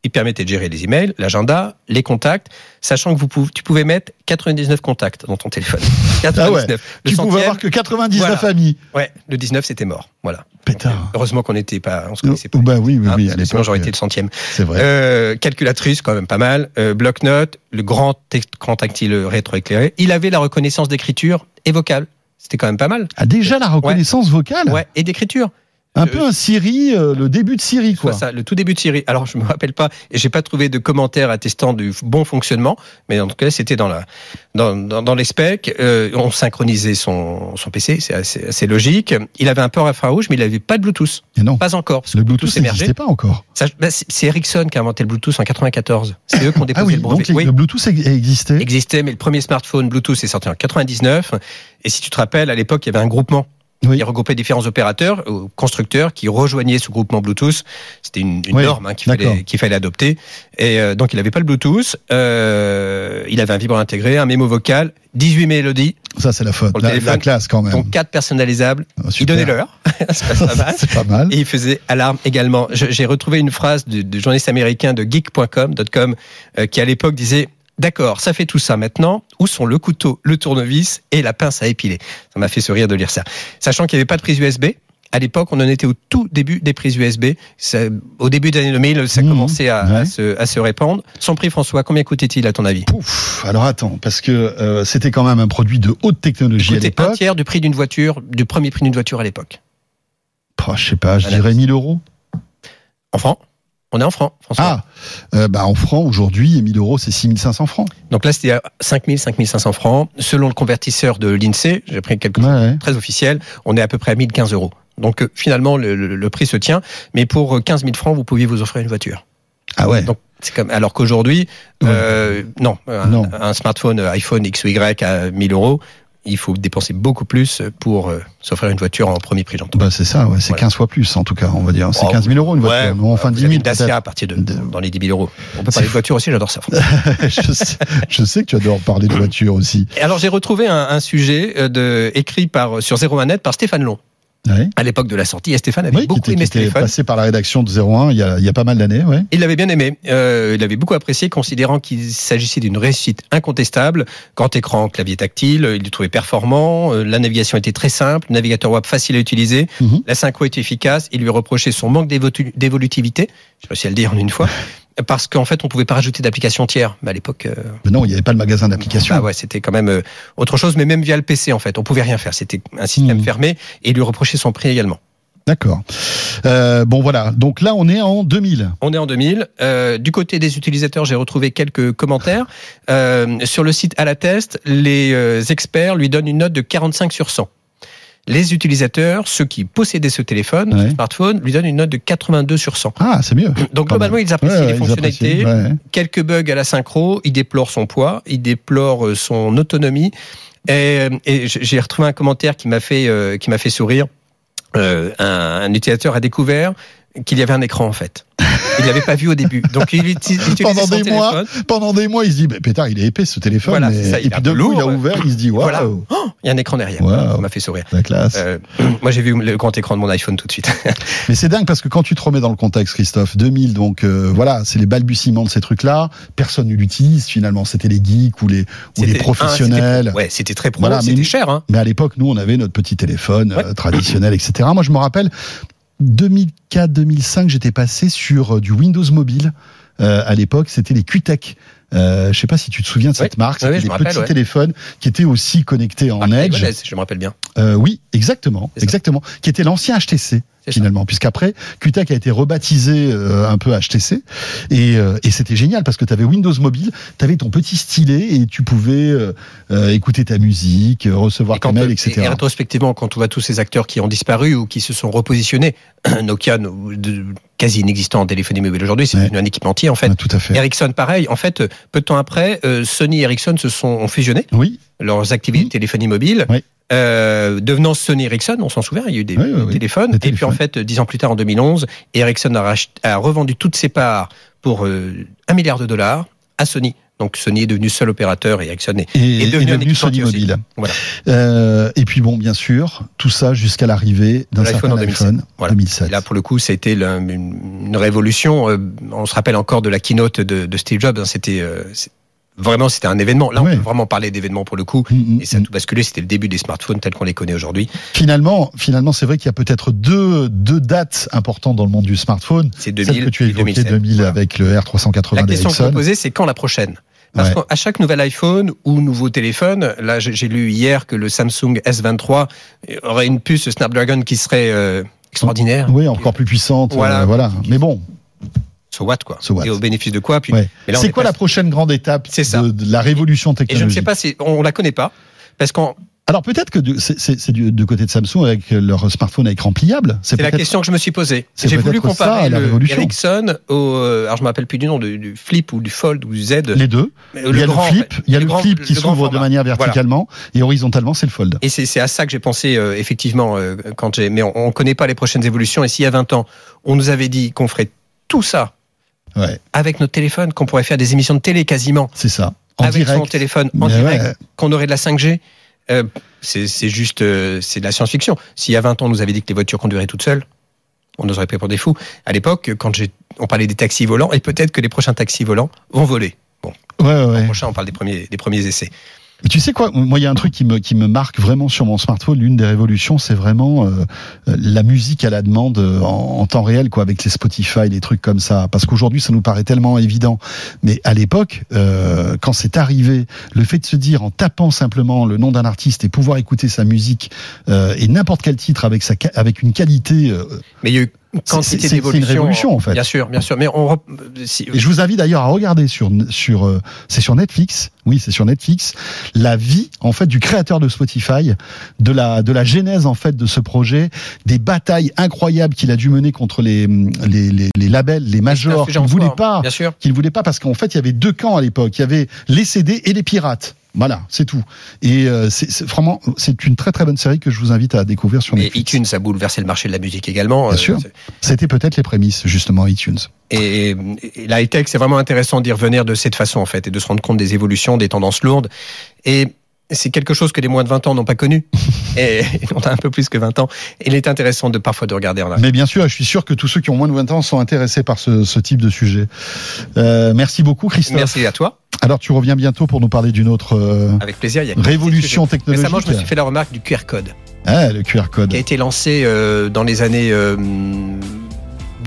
Il permettait de gérer les emails, l'agenda, les contacts, sachant que vous pouvez, tu pouvais mettre 99 contacts dans ton téléphone. 99. Tu Le pouvais centième, avoir que 99 Voilà. amis. ouais, le 19 c'était mort. Voilà. Pétard. Heureusement qu'on n'était pas, on se Oh, connaissait pas. bah oui, oui, Hein, oui, à que sinon j'aurais été le centième. C'est vrai. Euh, calculatrice, quand même pas mal. Euh, Bloc-notes, le grand écran tactile rétroéclairé. Il avait la reconnaissance d'écriture et vocale. C'était quand même pas mal. Ah, déjà la reconnaissance vocale Ouais, et d'écriture. Un peu un Siri, euh, le début de Siri, quoi. ça, le tout début de Siri. Alors, je me rappelle pas, et j'ai pas trouvé de commentaires attestant du bon fonctionnement, mais en tout cas, c'était dans la, dans, dans, dans les specs. Euh, on synchronisait son, son PC, c'est assez, assez logique. Il avait un port infrarouge, mais il avait pas de Bluetooth. Et non, Pas encore. Parce que le Bluetooth émergeait. n'existait pas encore. Bah, c'est Ericsson qui a inventé le Bluetooth en 94. C'est eux qui ont déposé Ah oui, le brevet. donc Oui. le Bluetooth ex- existait. existait, mais le premier smartphone Bluetooth est sorti en 99. Et si tu te rappelles, à l'époque, il y avait un groupement Oui. qui regroupait différents opérateurs, constructeurs, qui rejoignaient ce groupement Bluetooth. C'était une, une Oui, norme hein, qu'il fallait, adopter. Et euh, donc, il n'avait pas le Bluetooth. Euh, il avait un vibreur intégré, un mémo vocal, 18 mélodies, Ça, c'est la faute. La, la classe, quand même. donc 4 personnalisables. Ah, Il donnait l'heure. C'est pas mal. C'est pas mal. Et il faisait alarme également. J'ai retrouvé une phrase du, du journaliste américain de geek.com, .com, euh, qui à l'époque disait D'accord, ça fait tout ça maintenant. Où sont le couteau, le tournevis et la pince à épiler? Ça m'a fait sourire de lire ça. Sachant qu'il n'y avait pas de prise USB, à l'époque, on en était au tout début des prises USB. Ça, au début des années 2000, ça Mmh, commençait à, ouais. à se, à se répandre. Son prix, François, combien coûtait-il à ton avis? Pouf. Alors attends, parce que euh, c'était quand même un produit de haute technologie à Coûtait un l'époque. tiers du prix d'une voiture, du premier prix d'une voiture à l'époque. Oh, je sais pas, je Voilà. dirais 1000 euros. En francs? On est en francs, François. Ah, euh, bah en francs aujourd'hui, 1000 euros, c'est 6500 francs. Donc là, c'était à 5000, 5500 francs. Selon le convertisseur de l'INSEE, j'ai pris quelque chose ouais. très officiel, on est à peu près à 1015 euros. Donc euh, finalement, le, le- le prix se tient. Mais pour euh, 15 000 francs, vous pouviez vous offrir une voiture. Ah ouais. Donc, c'est comme, alors qu'aujourd'hui, euh, non, un, Non. un smartphone euh, iPhone X ou Y à 1000 euros, il faut dépenser beaucoup plus pour euh, s'offrir une voiture en premier prix, j'entends. Bah c'est ça, ouais, c'est Voilà. 15 fois plus en tout cas, on va dire. C'est Oh, 15 000 euros une voiture. non, enfin Vous 10 avez 000 une Dacia à partir de, De- dans les 10 000 euros. On peut parler de voiture aussi, j'adore ça. je, sais, je sais que tu adores parler de voiture aussi. Et alors j'ai retrouvé un, un sujet euh, de, écrit par, sur 01net par Stéphane Long. Ouais. À l'époque de la sortie, et Stéphane avait Oui, qui beaucoup était, aimé qui était passé par la rédaction de 01 il y a, il y a pas mal d'années, ouais. Il l'avait bien aimé. Euh, il avait beaucoup apprécié, considérant qu'il s'agissait d'une réussite incontestable. Grand écran, clavier tactile, il le trouvait performant. euh, La navigation était très simple, navigateur web facile à utiliser. Mhm. La synchro était efficace. Il lui reprochait son manque d'évo- d'évolutivité. J'ai réussi à le dire en une fois. Parce qu'en fait, on pouvait pas rajouter d'application tiers. Mais à l'époque, euh, non, il n'y avait pas le magasin d'applications. bah ouais, c'était quand même euh, autre chose. Mais même via le PC, en fait, on pouvait rien faire. C'était un système Mhm. fermé. Et lui reprochait son prix également. D'accord. Euh, bon voilà, donc là on est en 2000. On est en 2000. Euh, du côté des utilisateurs, j'ai retrouvé quelques commentaires. Euh, sur le site à la test, les experts lui donnent une note de 45 sur 100. Les utilisateurs, ceux qui possédaient ce téléphone, Ouais. ce smartphone, lui donnent une note de 82 sur 100. Ah, c'est mieux. Donc globalement, ils apprécient Ouais, les ils fonctionnalités, apprécient, ouais. quelques bugs à la synchro, ils déplorent son poids, ils déplorent euh, son autonomie. Et, et j'ai retrouvé un commentaire qui m'a fait euh, qui m'a fait sourire. Euh, un, un utilisateur a découvert qu'il y avait un écran en fait. Il l'avait pas vu au début. Donc il uti- utilisait Pendant son des mois, téléphone. Pendant des mois, il se dit, bah, pétard, il est épais ce téléphone. Voilà, mais- ça, Et puis un d'un coup, il a ouvert, il se dit, waouh, Voilà. Oh, il y a un écran derrière. Wow. Ça m'a fait sourire. la classe. Euh, moi j'ai vu le grand écran de mon iPhone tout de suite. Mais c'est dingue parce que quand tu te remets dans le contexte, Christophe, 2000, donc euh, voilà, c'est les balbutiements de ces trucs-là. Personne ne l'utilise finalement. C'était les geeks ou les, ou les C'était- professionnels. un. Ouais, c'était très pro, Voilà, c'était cher. Hein. Mais à l'époque, nous, on avait notre petit téléphone Ouais. euh, traditionnel, etc. Moi, je me rappelle, 2004-2005, j'étais passé sur euh, du Windows Mobile. Euh, à l'époque, c'était les QTech. Euh, je sais pas si tu te souviens de cette marque. C'était je des rappelle, petits ouais. téléphones qui étaient aussi connectés en Edge. je me rappelle bien. Euh, oui, exactement, exactement. Qui était l'ancien HTC finalement, puisqu'après QTech a été rebaptisé euh, un peu HTC et, euh, et c'était génial parce que tu avais Windows Mobile, tu avais ton petit stylet et tu pouvais euh, écouter ta musique, recevoir tes mails, et- etc. et rétrospectivement, quand on voit tous ces acteurs qui ont disparu ou qui se sont repositionnés, Nokia, de- quasi inexistant en téléphonie mobile aujourd'hui, c'est Ouais. devenu un équipementier en fait. Ouais, tout à fait. Ericsson, pareil. En fait, peu de temps après, Sony et Ericsson se sont ont fusionné Oui, leurs activités de téléphonie mobile, Oui. Euh, devenant Sony Ericsson. On s'en souvient, il y a eu des, Oui, oui, oui. téléphones. Des Et puis en fait, dix ans plus tard, en 2011, Ericsson a, revendu toutes ses parts pour euh, un milliard de dollars à Sony. Donc Sony est devenu seul opérateur et Ericsson est et, est devenu et un devenu Sony. Mobile. Voilà. Euh, et puis bon, bien sûr, tout ça jusqu'à l'arrivée d'un certain en 2007. iPhone Voilà. 2007. Et là, pour le coup, ça a été la- une, une révolution. On se rappelle encore de la keynote de, de Steve Jobs. hein. C'était vraiment c'était un événement. Là, on peut vraiment parler d'événement pour le coup. Mm, mm, Et ça a mm. tout basculé. C'était le début des smartphones tels qu'on les connaît aujourd'hui. Finalement, finalement, c'est vrai qu'il y a peut-être deux, deux dates importantes dans le monde du smartphone. C'est Celle 2000 que tu as et évoquée, 2007. 2000 Voilà. avec le R380 La question d'Ericsson. posez, c'est quand la prochaine? Parce Ouais. qu'à chaque nouvel iPhone ou nouveau téléphone, là j'ai j'ai lu hier que le Samsung S23 aurait une puce Snapdragon qui serait euh, extraordinaire. Oui, encore plus puissante. Voilà. euh, voilà. Mais bon, So what quoi So what. Et au bénéfice de quoi Puis, Ouais. on c'est est quoi pas- la prochaine grande étape ça. de, de la révolution Et je ne technologique sais pas si on la connaît pas parce qu'en Alors peut-être que c'est- du, côté de Samsung avec leur smartphone à écran pliable. C'est la question que je me suis posée. J'ai voulu ça, comparer la le. Ericsson au, euh, alors je me rappelle plus du nom, du, du Flip ou du Fold ou du Z. Les deux. Il y a grand, le flip, il y a le, grand- flip qui s'ouvre de manière Voilà. verticalement et horizontalement c'est le fold. Et c'est c'est à ça que j'ai pensé euh, effectivement euh, quand j'ai. Mais on, ne connaît pas les prochaines évolutions. Et s'il y a 20 ans, on nous avait dit qu'on ferait tout ça Ouais, avec notre téléphone, qu'on pourrait faire des émissions de télé quasiment c'est ça. En avec son direct. téléphone en Mais direct, ouais. qu'on aurait de la 5G. euh, c'est juste, euh, c'est de la science-fiction. S'il y a 20 ans, on nous avait dit que les voitures conduiraient toutes seules, on nous aurait pris pour des fous. À l'époque, quand on parlait des taxis volants, et peut-être que les prochains taxis volants vont voler. Bon, Ouais, ouais. Prochain, on parle des premiers, des premiers essais. Tu sais quoi Moi, il y a un truc qui me, qui me marque vraiment sur mon smartphone. L'une des révolutions, c'est vraiment euh, la musique à la demande euh, en, en, temps réel, quoi, avec les Spotify, les trucs comme ça. Parce qu'aujourd'hui, ça nous paraît tellement évident. Mais à l'époque, euh, quand c'est arrivé, le fait de se dire en tapant simplement le nom d'un artiste et pouvoir écouter sa musique euh, et n'importe quel titre avec sa avec une qualité. euh, quantité c'est- c'est une révolution, en fait. Bien sûr, bien sûr. Mais on, si- Et je vous invite d'ailleurs à regarder sur sur euh, c'est sur Netflix. Oui, c'est sur Netflix. La vie en fait du créateur de Spotify, de la de la genèse en fait de ce projet, des batailles incroyables qu'il a dû mener contre les les, les, les labels, les majors qui ne voulaient hein. pas, Bien sûr. qui ne voulaient pas parce qu'en fait il y avait deux camps à l'époque. Il y avait les CD et les pirates. Voilà, c'est tout. Et euh, c'est c'est- vraiment c'est une très très bonne série que je vous invite à découvrir sur Et Netflix. iTunes a bouleversé le marché de la musique également. Bien Euh, sûr. C'était peut-être les prémices justement iTunes. Et, et la high-tech, c'est vraiment intéressant d'y revenir de cette façon, en fait, et de se rendre compte des évolutions, des tendances lourdes. Et c'est quelque chose que les moins de 20 ans n'ont pas connu. Et on a un peu plus que 20 ans. Et il est intéressant de parfois de regarder en arrière. Mais bien sûr, je suis sûr que tous ceux qui ont moins de 20 ans sont intéressés par ce, ce type de sujet. Euh, merci beaucoup, Christophe. Merci à toi. Alors, tu reviens bientôt pour nous parler d'une autre euh, Avec plaisir. Il y a révolution technologique. Récemment, je me suis fait la remarque du QR code, Ah, le QR code. qui a été lancé euh, dans les années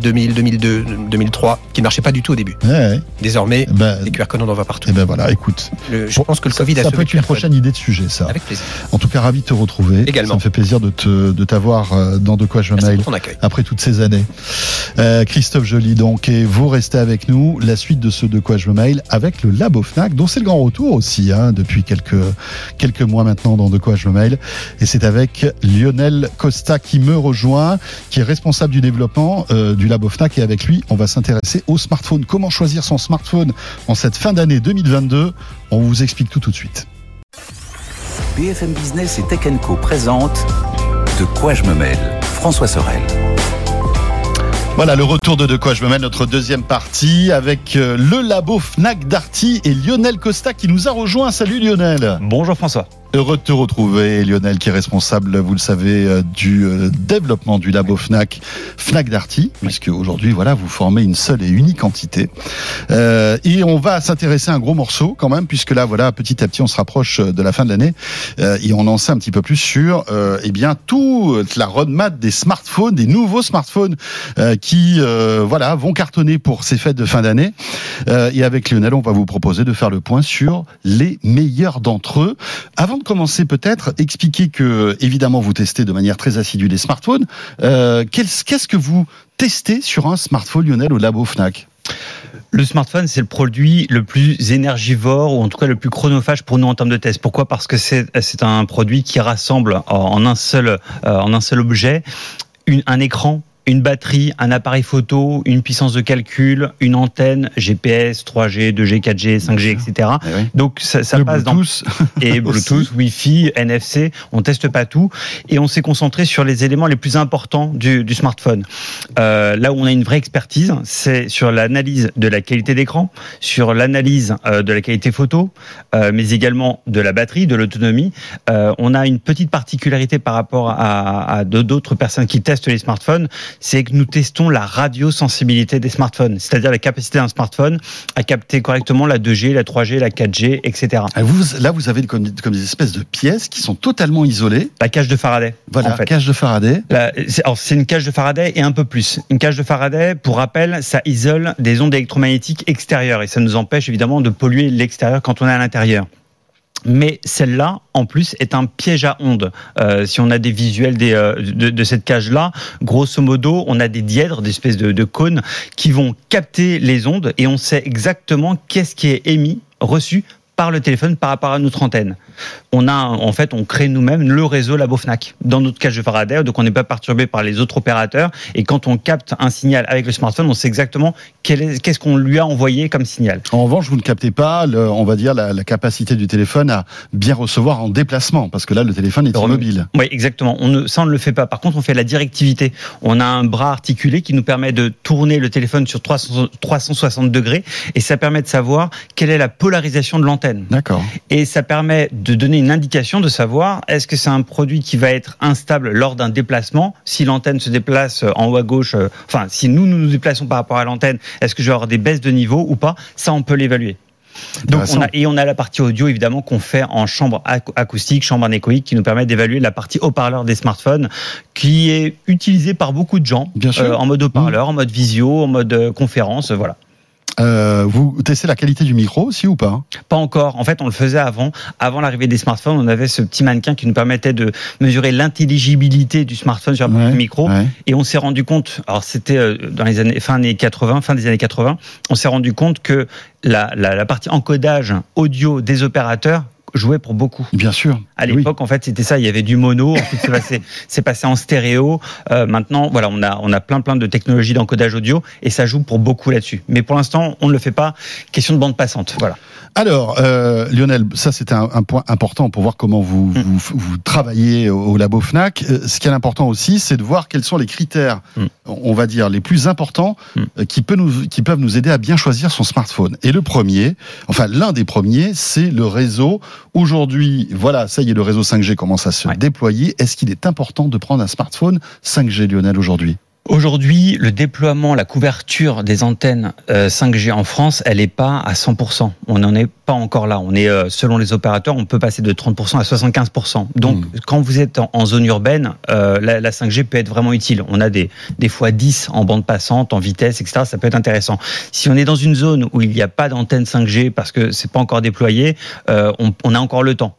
2000, 2002, 2003, qui ne marchait pas du tout au début. Ouais, ouais. Désormais, Ben, les QR codes, on en voit partout. eh ben voilà, écoute. Le- je Bon, pense que le ça, Covid a ça sauvé peut être une code. prochaine idée de sujet, ça. Avec plaisir. En tout cas, ravi de te retrouver. Également. Ça me fait plaisir de te de t'avoir euh, dans De quoi je Merci mail après toutes ces années. Euh, Christophe Joly, donc, et vous restez avec nous. La suite de ce De quoi je me mail avec le Labo Fnac, dont c'est le grand retour aussi, hein, depuis quelques, quelques mois maintenant dans De quoi je me mail. Et c'est avec Lionel Costa qui me rejoint, qui est responsable du développement euh, du Labo Et avec lui, on va s'intéresser au smartphone. Comment choisir son smartphone en cette fin d'année 2022 On vous explique tout tout de suite. BFM Business et Tech Co présente De quoi je me mêle François Sorel. Voilà le retour de De quoi je me mets notre deuxième partie avec euh, le labo Fnac Darty et Lionel Costa qui nous a rejoint. Salut Lionel. Bonjour François. Heureux de te retrouver Lionel qui est responsable, vous le savez, euh, du euh, développement du labo Fnac Fnac Darty puisque aujourd'hui voilà vous formez une seule et unique entité. Euh, et on va s'intéresser à un gros morceau quand même puisque là voilà petit à petit on se rapproche de la fin de l'année euh, et on en sait un petit peu plus sur euh, eh bien toute la roadmap des smartphones, des nouveaux smartphones euh, qui euh, voilà vont cartonner pour ces fêtes de fin d'année. Euh, et avec Lionel, on va vous proposer de faire le point sur les meilleurs d'entre eux. Avant de commencer, peut-être expliquer que évidemment vous testez de manière très assidue les smartphones. Euh, Qu'est-ce que vous testez sur un smartphone Lionel au labo Fnac? Le smartphone, c'est le produit le plus énergivore ou en tout cas le plus chronophage pour nous en termes de test. Pourquoi? Parce que c'est un produit qui rassemble en- un seul, euh, en un seul objet un écran. Une batterie, un appareil photo, une puissance de calcul, une antenne, GPS, 3G, 2G, 4G, 5G, etc. Donc ça, ça passe dans Bluetooth. et Bluetooth, Wi-Fi, NFC. On teste pas tout et on s'est concentré sur les éléments les plus importants du, du smartphone. Euh, là où on a une vraie expertise, c'est sur l'analyse de la qualité d'écran, sur l'analyse euh, de la qualité photo, euh, mais également de la batterie, de l'autonomie. Euh, on a une petite particularité par rapport à, à d'autres personnes qui testent les smartphones, c'est que nous testons la radiosensibilité des smartphones, c'est-à-dire la capacité d'un smartphone à capter correctement la 2G, la 3G, la 4G, etc. Ah, Vous, là, vous avez comme, comme des espèces de pièces qui sont totalement isolées. La cage de Faraday. Voilà, en fait. cage de Faraday. La- c'est- alors, c'est une cage de Faraday et un peu plus. Une cage de Faraday, pour rappel, ça isole des ondes électromagnétiques extérieures et ça nous empêche évidemment de polluer l'extérieur quand on est à l'intérieur. Mais celle-là, en plus, est un piège à ondes. Euh, si on a des visuels euh, de, de cette cage-là, grosso modo, on a des dièdres, des espèces de, de cônes, qui vont capter les ondes et on sait exactement qu'est-ce qui est émis, reçu par le téléphone par rapport à notre antenne. On a, en fait, on crée nous-mêmes le réseau Labo Fnac dans notre cage de Faraday, donc on n'est pas perturbé par les autres opérateurs. Et quand on capte un signal avec le smartphone, on sait exactement qu'est-ce qu'on lui a envoyé comme signal. En revanche, vous ne captez pas, le- on va dire, la, la capacité du téléphone à bien recevoir en déplacement, parce que là, le téléphone est immobile. Oui, exactement. On ne, ça, on ne le fait pas. Par contre, on fait la directivité. On a un bras articulé qui nous permet de tourner le téléphone sur 300 360 degrés et ça permet de savoir quelle est la polarisation de l'antenne. D'accord. Et ça permet de donner une indication de savoir est-ce que c'est un produit qui va être instable lors d'un déplacement? Si l'antenne se déplace en haut à gauche, euh, enfin, si nous nous nous déplaçons par rapport à l'antenne, est-ce que je vais avoir des baisses de niveau ou pas? Ça, on peut l'évaluer. Donc on a, et on a la partie audio évidemment qu'on fait en chambre ac- acoustique, chambre anéchoïque, qui nous permet d'évaluer la partie haut-parleur des smartphones, qui est utilisée par beaucoup de gens, Bien sûr. Mmh. euh, en mode haut-parleur, en mode visio, en mode euh, conférence, euh, voilà. Euh, vous testez la qualité du micro aussi ou pas? Pas encore. En fait, on le faisait avant. Avant l'arrivée des smartphones, on avait ce petit mannequin qui nous permettait de mesurer l'intelligibilité du smartphone sur le Ouais, micro. ouais. Et on s'est rendu compte, alors c'était euh, dans les années fin années 80, fin des années 80, on s'est rendu compte que la, la, la partie encodage audio des opérateurs jouait pour beaucoup. Bien sûr. À Oui. l'époque, en fait, c'était ça. Il y avait du mono. Ensuite, c'est passé, c'est passé en stéréo. Euh, maintenant, voilà, on a, on a plein, plein de technologies d'encodage audio et ça joue pour beaucoup là-dessus. Mais pour l'instant, on ne le fait pas. Question de bande passante. Voilà. Alors, euh, Lionel, ça c'était un, un point important pour voir comment vous, Mm. vous, vous travaillez au, au labo Fnac. Euh, Ce qui est important aussi, c'est de voir quels sont les critères, Mm. on va dire, les plus importants Mm. euh, qui, peut nous, qui peuvent nous aider à bien choisir son smartphone. Et le premier, enfin l'un des premiers, c'est le réseau. Aujourd'hui, voilà, ça y est, le réseau 5G commence à se Ouais. déployer. Est-ce qu'il est important de prendre un smartphone 5G, Lionel, aujourd'hui? Aujourd'hui, le déploiement, la couverture des antennes euh, 5G en France, elle n'est pas à 100%. On n'en est pas encore là. On est, euh, selon les opérateurs, on peut passer de 30% à 75%. Donc, Mm. quand vous êtes en, zone urbaine, euh, la, la 5G peut être vraiment utile. On a des, des fois 10 en bande passante, en vitesse, etc. Ça peut être intéressant. Si on est dans une zone où il n'y a pas d'antenne 5G parce que c'est pas encore déployé, euh, on, on a encore le temps.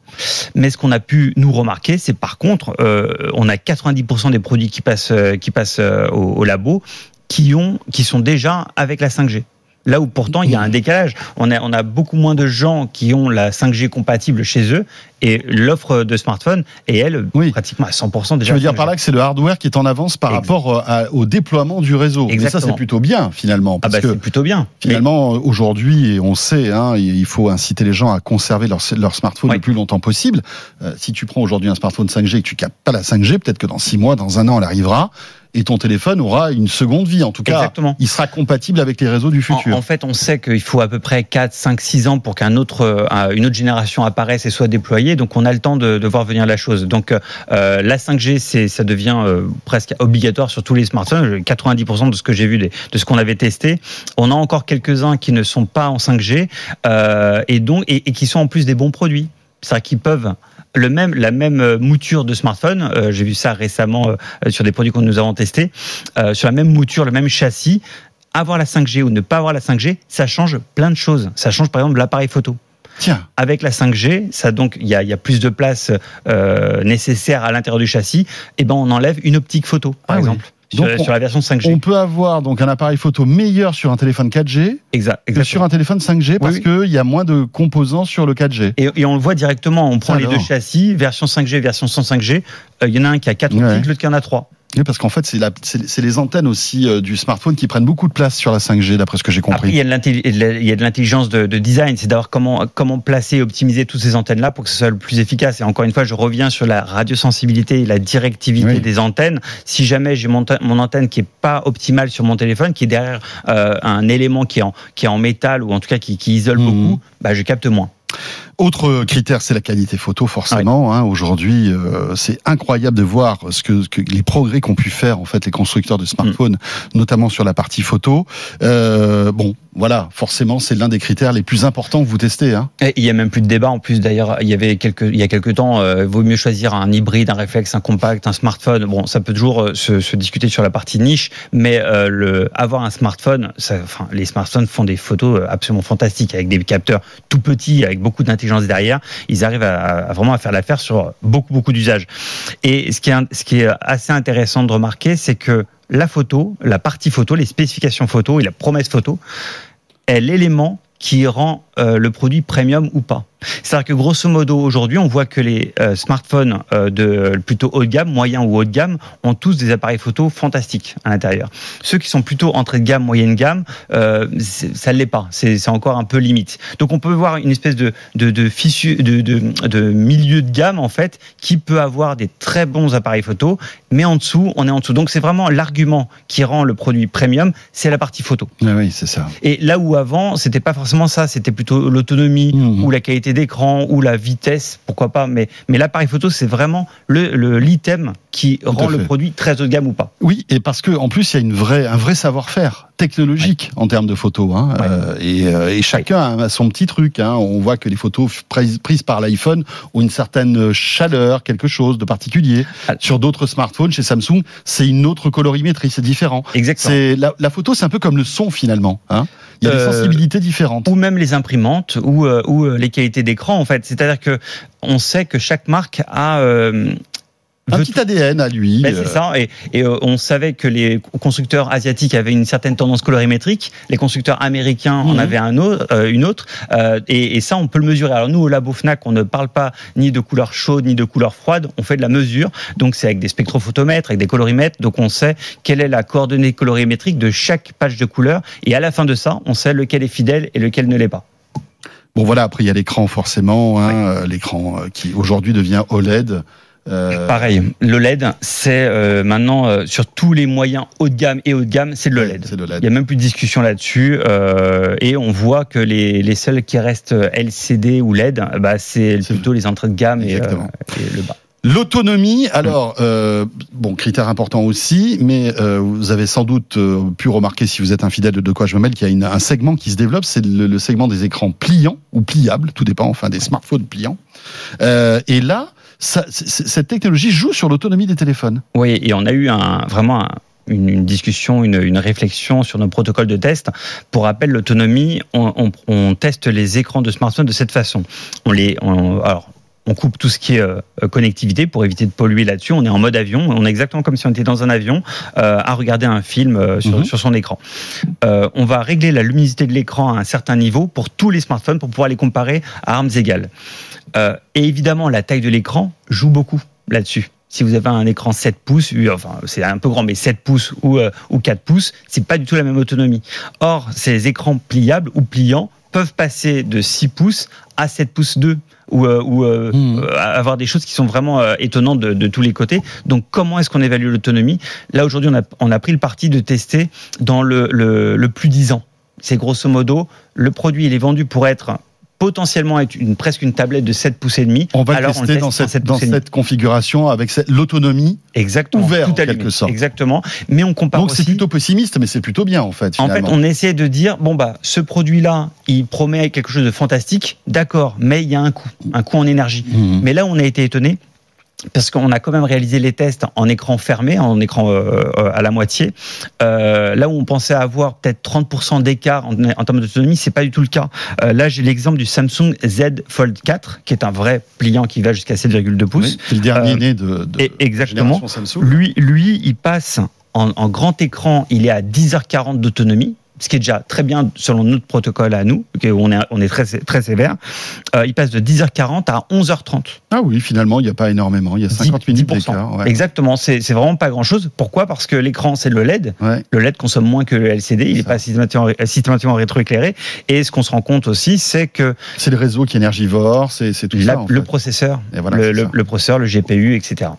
Mais ce qu'on a pu nous remarquer, c'est par contre, euh, on a 90% des produits qui passent, euh, qui passent euh, au, au labo qui, ont, qui sont déjà avec la 5G. Là où pourtant il y a un décalage. On a, on a beaucoup moins de gens qui ont la 5G compatible chez eux et l'offre de smartphone est elle Oui. pratiquement à 100% déjà. Tu veux dire 5G. par là que c'est le hardware qui est en avance par rapport euh, à- au déploiement du réseau. Et ça, Exactement. c'est plutôt bien, finalement. Ah bah c'est plutôt bien. Mais- Finalement, aujourd'hui, on sait, hein, il faut inciter les gens à conserver leur, leur smartphone Oui. le plus longtemps possible. Euh, si tu prends aujourd'hui un smartphone 5G et que tu captes pas la 5G, peut-être que dans six mois, dans un an, elle arrivera et ton téléphone aura une seconde vie. En tout cas, Exactement. il sera compatible avec les réseaux du futur. En, en fait, on sait qu'il faut à peu près 4, 5, 6 ans pour qu'un autre, euh, une autre génération apparaisse et soit déployée. Donc, on a le temps de, de voir venir la chose. Donc, euh, la 5G, c'est, ça devient euh, presque obligatoire sur tous les smartphones. 90% de ce que j'ai vu, de ce qu'on avait testé. On a encore quelques-uns qui ne sont pas en 5G euh, et donc et, et qui sont en plus des bons produits. C'est-à-dire qu'ils peuvent le même, la même euh, mouture de smartphone, euh, j'ai vu ça récemment euh, sur des produits que nous avons testés, euh, sur la même mouture, le même châssis, avoir la 5G ou ne pas avoir la 5G, ça change plein de choses. Ça change par exemple l'appareil photo. Tiens, Avec la 5G, ça donc il y a, il y a plus de place euh, nécessaire à l'intérieur du châssis. Et ben on enlève une optique photo, par Ah oui. Sur, Donc, sur la version 5G. on peut avoir donc un appareil photo meilleur sur un téléphone 4G Exact. que sur un téléphone 5G parce Oui, qu'il y a moins de composants sur le 4G. Et, et on le voit directement, on prend les deux châssis, version 5G, version sans 5G. Euh, Il y en a un qui a 4 Ouais. optiques, l'autre qui en a 3. Oui, parce qu'en fait, c'est les antennes aussi euh, du smartphone qui prennent beaucoup de place sur la 5G, d'après ce que j'ai Après, compris. y a de l'intelli- il y a de l'intelligence de, de design, c'est d'avoir comment, comment placer et optimiser toutes ces antennes-là pour que ce soit le plus efficace. Et encore une fois, je reviens sur la radiosensibilité et la directivité Oui. des antennes. Si jamais j'ai mon, te- mon antenne qui est pas optimale sur mon téléphone, qui est derrière euh, un élément qui est, en, qui est en métal ou en tout cas qui, qui isole Mhm. beaucoup, bah, je capte moins. Autre critère, c'est la qualité photo, forcément. hein. Aujourd'hui, euh, c'est incroyable de voir ce que, que les progrès qu'ont pu faire en fait les constructeurs de smartphones, Mm. notamment sur la partie photo. Euh, bon, voilà, forcément, c'est l'un des critères les plus importants que vous testez. Hein. Et il y a même plus de débat. En plus, d'ailleurs, il y avait quelques, il y a quelques temps, euh, vaut mieux choisir un hybride, un réflexe, un compact, un smartphone. Bon, ça peut toujours euh, se, se discuter sur la partie niche, mais euh, le, avoir un smartphone, ça, enfin, les smartphones font des photos euh, absolument fantastiques avec des capteurs tout petits, avec beaucoup d'intelligence derrière. Ils arrivent à, à vraiment à faire l'affaire sur beaucoup, beaucoup d'usages. Et ce qui est, ce qui est assez intéressant de remarquer, c'est que la photo, la partie photo, les spécifications photo et la promesse photo est l'élément qui rend euh, le produit premium ou pas. C'est-à-dire que grosso modo aujourd'hui, on voit que les euh, smartphones euh, de plutôt haut de gamme, moyen ou haut de gamme, ont tous des appareils photo fantastiques à l'intérieur. Ceux qui sont plutôt entrée de gamme, moyenne gamme, euh, ça ne l'est pas. C'est encore un peu limite. Donc on peut voir une espèce de de de, fissu- de, de, de milieu de gamme en fait qui peut avoir des très bons appareils photo, mais en dessous, on est en dessous. Donc c'est vraiment l'argument qui rend le produit premium, c'est la partie photo. Ah oui, c'est ça. Et là où avant, c'était pas forcément ça, c'était plutôt l'autonomie Mhm. ou la qualité d'écran ou la vitesse, pourquoi pas. Mais, mais l'appareil photo, c'est vraiment le le- l'item qui rend le produit très haut de gamme ou pas. Oui, et parce que en plus il y a une vraie, un vrai savoir-faire technologique en termes de photos. Hein, Ouais. euh, et, euh, et chacun a son petit truc. Hein. On voit que les photos prises, prises par l'iPhone ont une certaine chaleur, quelque chose de particulier. Ah. Sur d'autres smartphones, chez Samsung, c'est une autre colorimétrie, c'est différent. Exactement. La, la photo, c'est un peu comme le son finalement. Hein. Il y a des Euh, sensibilités différentes. ou même les imprimantes ou, euh, ou les qualités d'écran en fait. C'est-à-dire que on sait que chaque marque a Un petit ADN à lui. Ben, euh, c'est ça, et, et, euh, on savait que les constructeurs asiatiques avaient une certaine tendance colorimétrique, les constructeurs américains en Mhm. avaient un autre, euh, une autre, euh, et, et ça on peut le mesurer. Alors nous au labo Fnac, on ne parle pas ni de couleur chaude ni de couleur froide, on fait de la mesure, donc c'est avec des spectrophotomètres, avec des colorimètres, donc on sait quelle est la coordonnée colorimétrique de chaque page de couleur, et à la fin de ça, on sait lequel est fidèle et lequel ne l'est pas. Bon voilà, après il y a l'écran forcément, hein, l'écran euh, qui aujourd'hui devient OLED. Euh, Pareil, le LED, c'est euh, maintenant euh, sur tous les moyens haut de gamme et haut de gamme, c'est le ouais, LED. Le Il n'y a même plus de discussion là-dessus. et on voit que les, les seuls qui restent LCD ou LED, bah, c'est plutôt les entrées de gamme et, le bas. L'autonomie, alors, euh, bon, critère important aussi, mais euh, vous avez sans doute euh, pu remarquer, si vous êtes un fidèle de De quoi je me mêle, qu'il y a une- un segment qui se développe, c'est le, le segment des écrans pliants ou pliables, tout dépend, enfin, des smartphones pliants. Et là, cette technologie joue sur l'autonomie des téléphones. Oui, et on a eu vraiment un- une, discussion, une, réflexion sur nos protocoles de test. Pour rappel, l'autonomie, on, teste les écrans de smartphone de cette façon. On les, alors, on coupe tout ce qui est euh, connectivité pour éviter de polluer là-dessus. On est en mode avion. On est exactement comme si on était dans un avion euh, à regarder un film euh, sur, Mhm. sur son écran. Euh, on va régler la luminosité de l'écran à un certain niveau pour tous les smartphones pour pouvoir les comparer à armes égales. Euh, et évidemment, la taille de l'écran joue beaucoup là-dessus. Si vous avez un écran 7 pouces, euh, enfin c'est un peu grand, mais 7 pouces ou, euh, ou 4 pouces, c'est pas du tout la même autonomie. Or, ces écrans pliables ou pliants peuvent passer de 6 pouces à 7 pouces 2 ou, euh, ou euh, Mhm. euh, avoir des choses qui sont vraiment euh, étonnantes de, de tous les côtés. Donc, comment est-ce qu'on évalue l'autonomie? Là, aujourd'hui, on a, on a pris le parti de tester dans le, le, le plus 10 ans. C'est grosso modo, le produit, il est vendu pour être potentiellement être une, presque une tablette de 7 pouces et demi. On va Alors, tester teste dans cette, 7 dans pouces et demi. cette configuration avec l'autonomie. Exactement. ouvert, en quelque sorte. Exactement. Mais on compare Donc c'est plutôt pessimiste, mais c'est plutôt bien en fait. En fait, on essaie de dire bon bah ce produit-là, il promet quelque chose de fantastique, d'accord, mais il y a un coût, un coût en énergie. Mhm. Mais là, on a été étonné parce qu'on a quand même réalisé les tests en écran fermé, en écran euh, euh, à la moitié. Euh, là où on pensait avoir peut-être 30% d'écart en, en termes d'autonomie, c'est pas du tout le cas. Euh, là, j'ai l'exemple du Samsung Z Fold 4, qui est un vrai pliant qui va jusqu'à 7,2 pouces. Oui, le dernier né de, de et exactement. Samsung. Lui, lui, il passe en, en grand écran, il est à 10h40 d'autonomie, ce qui est déjà très bien selon notre protocole à nous, on est, on est très, très sévère. Euh, il passe de 10h40 à 11h30. Ah oui, finalement, il n'y a pas énormément. Il y a 50 minutes 10%. d'écart. Ouais. Exactement, c'est vraiment pas grand chose. Pourquoi? Parce que l'écran, c'est le LED. Ouais. Le LED consomme moins que le LCD, il n'est pas systématiquement, systématiquement rétroéclairé. Et ce qu'on se rend compte aussi, c'est que C'est le réseau qui est énergivore, c'est tout la- ça. en le fait. processeur, Et voilà, le, c'est le- ça. le processeur, le GPU, etc.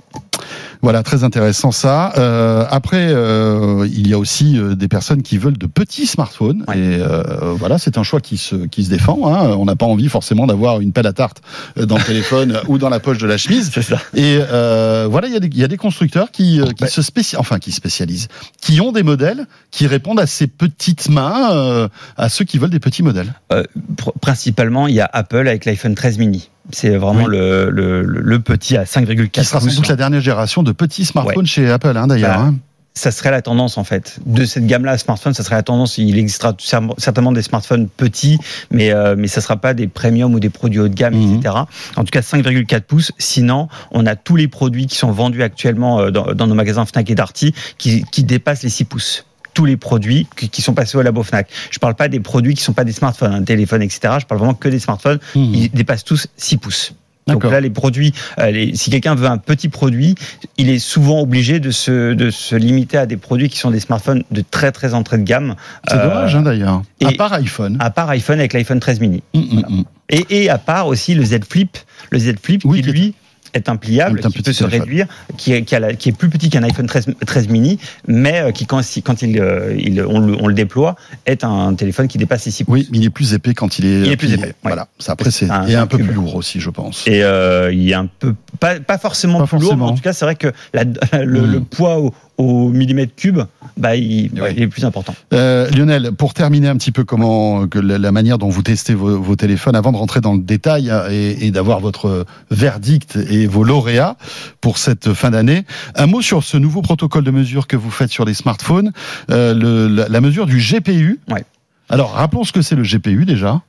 Voilà, très intéressant ça. Euh, après, euh, il y a aussi euh, des personnes qui veulent de petits smartphones. Ouais. Et euh, voilà, c'est un choix qui se, qui se défend. Hein. On n'a pas envie forcément d'avoir une pelle à tarte euh, dans le téléphone ou dans la poche de la chemise. C'est ça. Et euh, voilà, il y, a des- il y a des constructeurs qui, euh, qui Ouais. se spécialisent, enfin qui spécialisent, qui ont des modèles qui répondent à ces petites mains, euh, à ceux qui veulent des petits modèles. Euh, pr- principalement, il y a Apple avec l'iPhone 13 mini. C'est vraiment Oui. le, le, le- petit à 5,4 Qui sera sans doute la dernière génération de petits smartphones chez Apple, hein, d'ailleurs. Hein. Ça serait la tendance en fait. De cette gamme-là, smartphone, ça serait la tendance. Il existera cer- certainement des smartphones petits, mais euh, mais ça sera pas des premium ou des produits haut de gamme, Mhm. etc. En tout cas, 5,4 pouces. Sinon, on a tous les produits qui sont vendus actuellement euh, dans, dans nos magasins Fnac et Darty qui, qui dépassent les 6 pouces. Tous les produits qui, sont passés au labo Fnac. Je parle pas des produits qui sont pas des smartphones, un téléphone, etc. Je parle vraiment que des smartphones. Mhm. Ils dépassent tous 6 pouces. Donc là, les produits, euh, les- si quelqu'un veut un petit produit, il est souvent obligé de se, de se limiter à des produits qui sont des smartphones de très très entrée de gamme, C'est Euh, dommage, hein, d'ailleurs. À part iPhone. à part iPhone avec l'iPhone 13 mini. Hum, hum. Et, et à part aussi le Z Flip, le Z Flip Oui, qui lui est un pliable Est un qui peut se réduire, qui est, qui, a la- qui est plus petit qu'un iPhone 13, 13 mini, mais euh, qui quand, il, euh, il- on, le, on le déploie est un téléphone qui dépasse les 6 pouces. Oui, mais il est plus épais quand il est. Il est plus épais, ouais. Voilà. Ça, après, c'est Un- et un peu plus lourd aussi, je pense. Et euh, il est un peu pas, pas forcément Pas plus lourd, mais en tout cas c'est vrai que la- le, Mm. le poids au, au millimètre cube, bah, il, Oui. ouais, il est plus important. Euh, Lionel, pour terminer un petit peu comment que la, la manière dont vous testez vos, vos téléphones, avant de rentrer dans le détail hein, et, et d'avoir votre verdict et vos lauréats pour cette fin d'année, un mot sur ce nouveau protocole de mesure que vous faites sur les smartphones, euh, le- la, la mesure du GPU. Ouais. Alors, rappelons ce que c'est le GPU déjà.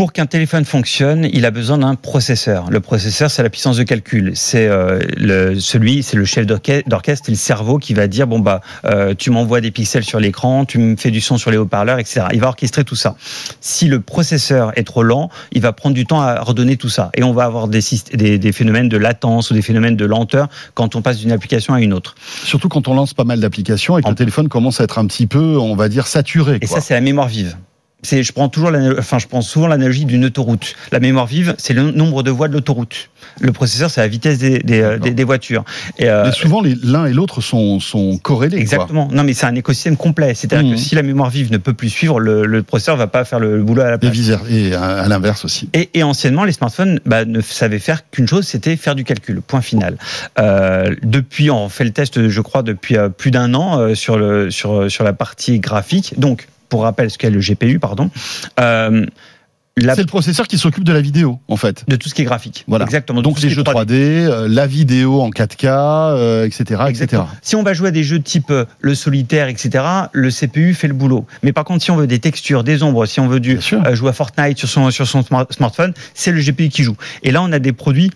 Pour qu'un téléphone fonctionne, il a besoin d'un processeur. Le processeur, c'est la puissance de calcul. C'est euh, le, celui, c'est le chef d'orchestre, c'est le cerveau qui va dire bon bah, euh, tu m'envoies des pixels sur l'écran, tu me fais du son sur les haut-parleurs, etc. Il va orchestrer tout ça. Si le processeur est trop lent, il va prendre du temps à redonner tout ça, et on va avoir des, des, des phénomènes de latence ou des phénomènes de lenteur quand on passe d'une application à une autre. Surtout quand on lance pas mal d'applications et que En- le téléphone commence à être un petit peu, on va dire, saturé. Et quoi. ça, c'est la mémoire vive. C'est, je prends toujours, enfin, je prends souvent l'analogie d'une autoroute. La mémoire vive, c'est le nombre de voies de l'autoroute. Le processeur, c'est la vitesse des, des, euh, des, des voitures. Et, euh, Mais souvent, l'un et l'autre sont, sont corrélés. quoi. Exactement. Non, mais c'est un écosystème complet. C'est-à-dire que si la mémoire vive ne peut plus suivre, le, le processeur va pas faire le boulot à la place. et à, à l'inverse aussi. Et, et anciennement, les smartphones bah, ne savaient faire qu'une chose, c'était faire du calcul. Point final. Euh, depuis, on fait le test, je crois, depuis euh, plus d'un an euh, sur le sur sur la partie graphique. Donc, pour rappel, ce qu'est le GPU, pardon. Euh, la- C'est le processeur qui s'occupe de la vidéo, en fait. de tout ce qui est graphique. Voilà. Exactement. Donc les jeux 3D, euh, la vidéo en 4K, euh, etc., etc. Si on va jouer à des jeux type euh, le solitaire, etc., le CPU fait le boulot. Mais par contre, si on veut des textures, des ombres, si on veut du euh, jouer à Fortnite sur son sur son smart- smartphone, c'est le GPU qui joue. Et là, on a des produits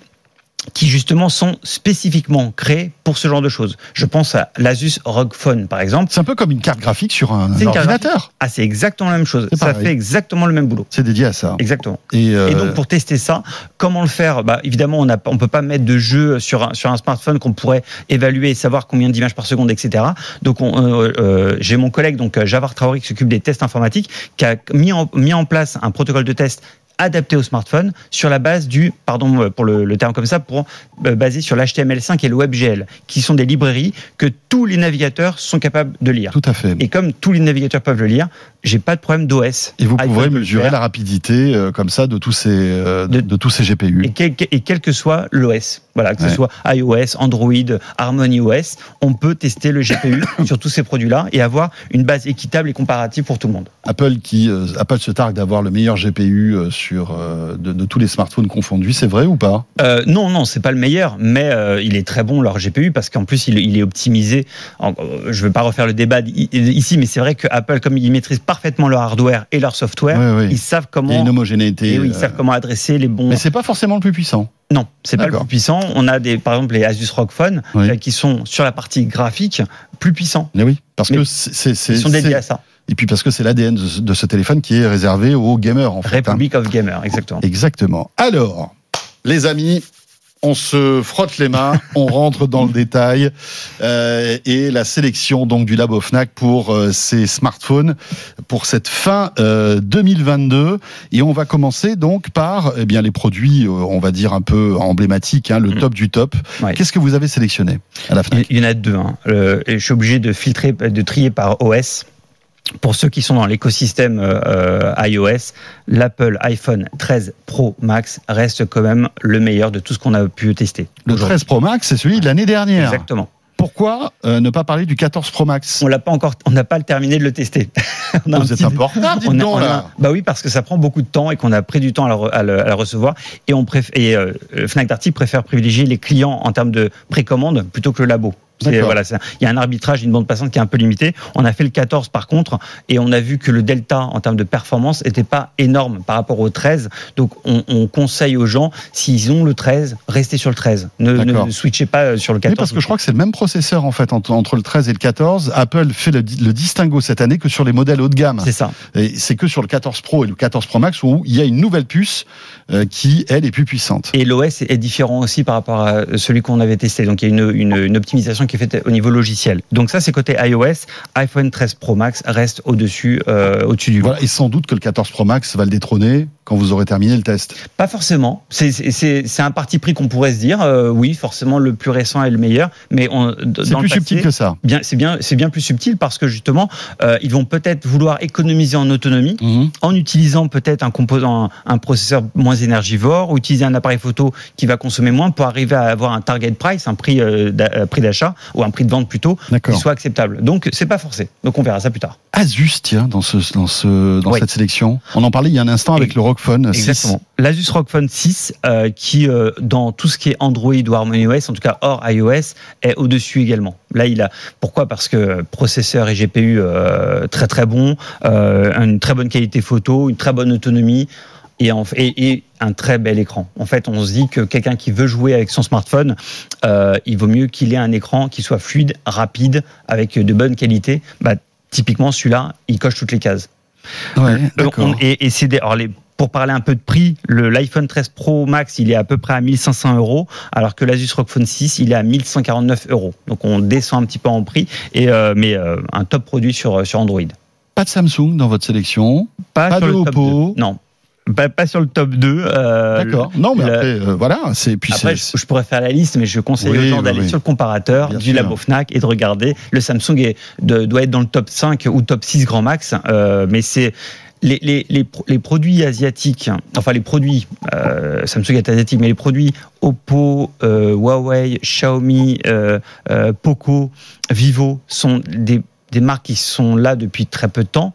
qui justement sont spécifiquement créés pour ce genre de choses. Je pense à l'Asus ROG Phone par exemple. C'est un peu comme une carte graphique sur un, carte ordinateur. Ah, c'est exactement la même chose. Ça pareil. fait exactement le même boulot. C'est dédié à ça. Exactement. Et, euh, Et donc pour tester ça, comment le faire? Bah, Évidemment, on ne on peut pas mettre de jeu sur un, sur un smartphone qu'on pourrait évaluer et savoir combien d'images par seconde, etc. Donc on, euh, euh, j'ai mon collègue donc Javar Traoré qui s'occupe des tests informatiques, qui a mis en, mis en place un protocole de test adapté au smartphone sur la base du, pardon euh, pour le, le terme comme ça, pour euh, basé sur l'HTML5 et le WebGL, qui sont des librairies que tous les navigateurs sont capables de lire. tout à fait. Et comme tous les navigateurs peuvent le lire, j'ai pas de problème d'OS. Et vous peut le mesurer la rapidité euh, comme ça de tous ces euh, de, tous ces GPU. et quel, et quel que soit l'OS, voilà, que Ouais. ce soit iOS, Android, Harmony OS, on peut tester le GPU sur tous ces produits-là et avoir une base équitable et comparative pour tout le monde. Apple qui euh, Apple se targue d'avoir le meilleur GPU sur de, de tous les smartphones confondus, c'est vrai ou pas? Non, non, c'est pas le meilleur, mais il est très bon leur GPU parce qu'en plus il, il est optimisé. En- je ne vais pas refaire le débat ici, mais c'est vrai que Apple, comme ils maîtrisent parfaitement leur hardware et leur software, ils savent Il y a comment. une homogénéité. et oui, ils euh, savent comment adresser les bons. Mais c'est pas forcément le plus puissant. Non, c'est pas le plus puissant. On a des, par exemple, les Asus ROG Phone Oui. euh, qui sont sur la partie graphique plus puissants. Mais oui, parce Mais que c'est Ils sont dédiés à ça. et puis parce que c'est l'ADN de, ce- de ce téléphone qui est réservé aux gamers en fait. hein. Republic of Gamer, exactement. Exactement. Alors, les amis, on se frotte les mains, on rentre dans le détail euh, et la sélection donc du Labo Fnac pour euh, ces smartphones pour cette fin euh, 2022 et on va commencer donc par eh bien les produits euh, on va dire un peu emblématiques hein, le Mhm. top du top. Ouais. Qu'est-ce que vous avez sélectionné à la Fnac? Il y en a deux. hein. Euh, et je suis obligé de filtrer, de trier par OS. Pour ceux qui sont dans l'écosystème euh, iOS, l'Apple iPhone 13 Pro Max reste quand même le meilleur de tout ce qu'on a pu tester. Le aujourd'hui. 13 Pro Max, c'est celui de l'année dernière. Exactement. Pourquoi euh, ne pas parler du 14 Pro Max? On l'a pas encore, on n'a pas terminé de le tester. On a Vous êtes dites on a- donc on a- là. bah oui, parce que ça prend beaucoup de temps et qu'on a pris du temps à, le recevoir. Et, on préf- et euh, Fnac Darty préfère privilégier les clients en termes de précommande plutôt que le labo. Voilà, il y a un arbitrage, une bande passante qui est un peu limitée. On a fait le 14 par contre, et on a vu que le delta en termes de performance n'était pas énorme par rapport au 13. Donc on, on conseille aux gens, s'ils ont le 13, restez sur le 13. Ne, switchez pas euh, sur le Oui, 14. parce que je crois que c'est le même processeur en fait entre, entre le 13 et le 14. Apple fait le, le distinguo cette année que sur les modèles haut de gamme. c'est ça. Et c'est que sur le 14 Pro et le 14 Pro Max où il y a une nouvelle puce euh, qui elle est plus puissante. Et l'OS est différent aussi par rapport à celui qu'on avait testé. Donc il y a une, une, une optimisation qui qui est faite au niveau logiciel. Donc ça, c'est côté iOS. iPhone 13 Pro Max reste au-dessus euh, au-dessus du Voilà, et sans doute que le 14 Pro Max va le détrôner quand vous aurez terminé le test. Pas forcément. C'est- C'est c'est- c'est un parti pris qu'on pourrait se dire. euh, oui, forcément, le plus récent est le meilleur. Mais C'est plus subtil que ça. Bien, c'est bien, c'est bien plus subtil parce que justement, euh, ils vont peut-être vouloir économiser en autonomie Mhm. en utilisant peut-être un composant, un processeur moins énergivore, ou utiliser un appareil photo qui va consommer moins pour arriver à avoir un target price, un prix euh, prix d'achat ou un prix de vente plutôt, qui soit acceptable. Donc c'est pas forcé. Donc on verra ça plus tard. Asus, tiens, dans, ce, dans, ce, dans Oui. cette sélection. On en parlait il y a un instant avec le Rock Phone 6. Exactement. L'Asus ROG Phone 6, euh, qui euh, dans tout ce qui est Android ou HarmonyOS, en tout cas hors iOS, est au-dessus également. Là, il a pourquoi? Parce que processeur et GPU euh, très très bon, euh, une très bonne qualité photo, une très bonne autonomie. Et, en- et, et un très bel écran. En fait, on se dit que quelqu'un qui veut jouer avec son smartphone, euh, il vaut mieux qu'il ait un écran qui soit fluide, rapide, avec de bonnes qualités. Bah, typiquement, celui-là, il coche toutes les cases. Ouais, on- et, et c'est des- alors les, pour parler un peu de prix, le- l'iPhone 13 Pro Max, il est à peu près à 1500 euros, alors que l'Asus ROG Phone 6, il est à 1149 euros. Donc on descend un petit peu en prix, et, euh, mais euh, un top produit sur, sur Android. Pas de Samsung dans votre sélection. Pas de Oppo. 2. Non. Pas, pas sur le top 2. euh, D'accord. Non, mais le- après, euh, voilà, c'est puis Après, c'est- je, je pourrais faire la liste, mais je conseille Oui, aux gens d'aller oui. sur le comparateur Bien du sûr. labo Fnac et de regarder. Le Samsung est, de- doit être dans le top 5 ou top 6 grand max, euh, mais c'est les, les, les, pro- les produits asiatiques, enfin les produits, euh, Samsung est asiatique, mais les produits Oppo, euh, Huawei, Xiaomi, euh, Poco, Vivo sont des, des marques qui sont là depuis très peu de temps,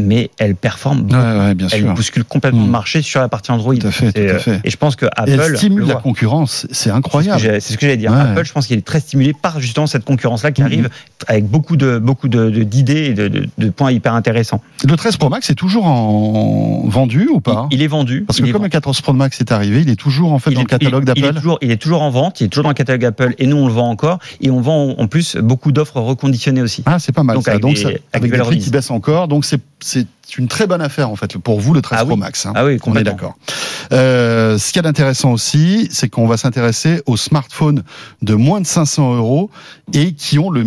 mais elles performent beaucoup. Ouais, ouais, bien Elles sûr. bousculent complètement Mm. le marché sur la partie Android. Tout à fait, C'est, tout à euh, fait. Et je pense que Et Apple elle stimule le la concurrence, c'est incroyable. c'est ce que j'allais dire. Ouais. Apple, je pense qu'il est très stimulé par justement cette concurrence-là qui Mhm. arrive avec beaucoup de beaucoup de- d'idées et de, de- de points hyper intéressants. Le 13 Pro Max est toujours en vendu ou pas? Il est vendu. Parce que comme le vendu. 14 Pro Max est arrivé, il est toujours en fait Il dans est- le catalogue il- il est d'Apple. toujours, il est toujours en vente, il est toujours dans le catalogue Apple et nous on le vend encore et on vend en plus beaucoup d'offres reconditionnées aussi. Ah, c'est pas mal Donc ça. avec Donc des- ça- avec avec des des valeurs prix qui baissent encore. Donc c'est c'est une très bonne affaire en fait pour vous le 13 Ah Pro oui. Max. hein. Ah oui, On est d'accord. Euh, ce qu'il y a d'intéressant aussi, c'est qu'on va s'intéresser aux smartphones de moins de 500 euros et qui ont le,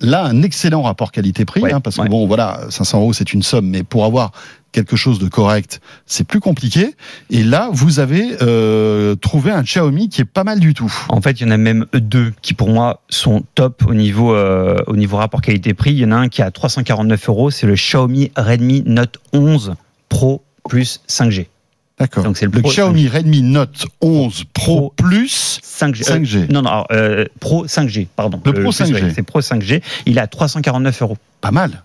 là un excellent rapport qualité-prix, Ouais, hein, parce que bon, voilà, 500 euros c'est une somme, mais pour avoir quelque chose de correct, c'est plus compliqué. Et là, vous avez euh, trouvé un Xiaomi qui est pas mal du tout. En fait, il y en a même deux qui pour moi sont top au niveau euh, au niveau rapport qualité-prix. Il y en a un qui est à 349 euros, c'est le Xiaomi Redmi Note 11 Pro plus 5G. D'accord. Donc, c'est le le Pro Xiaomi Redmi Note 11 Pro, Pro Plus 5G. 5G. Euh, non, non, alors, euh, Pro 5G, pardon. Le Pro plus, 5G. ouais, C'est Pro 5G. Il est à 349 euros. Pas mal.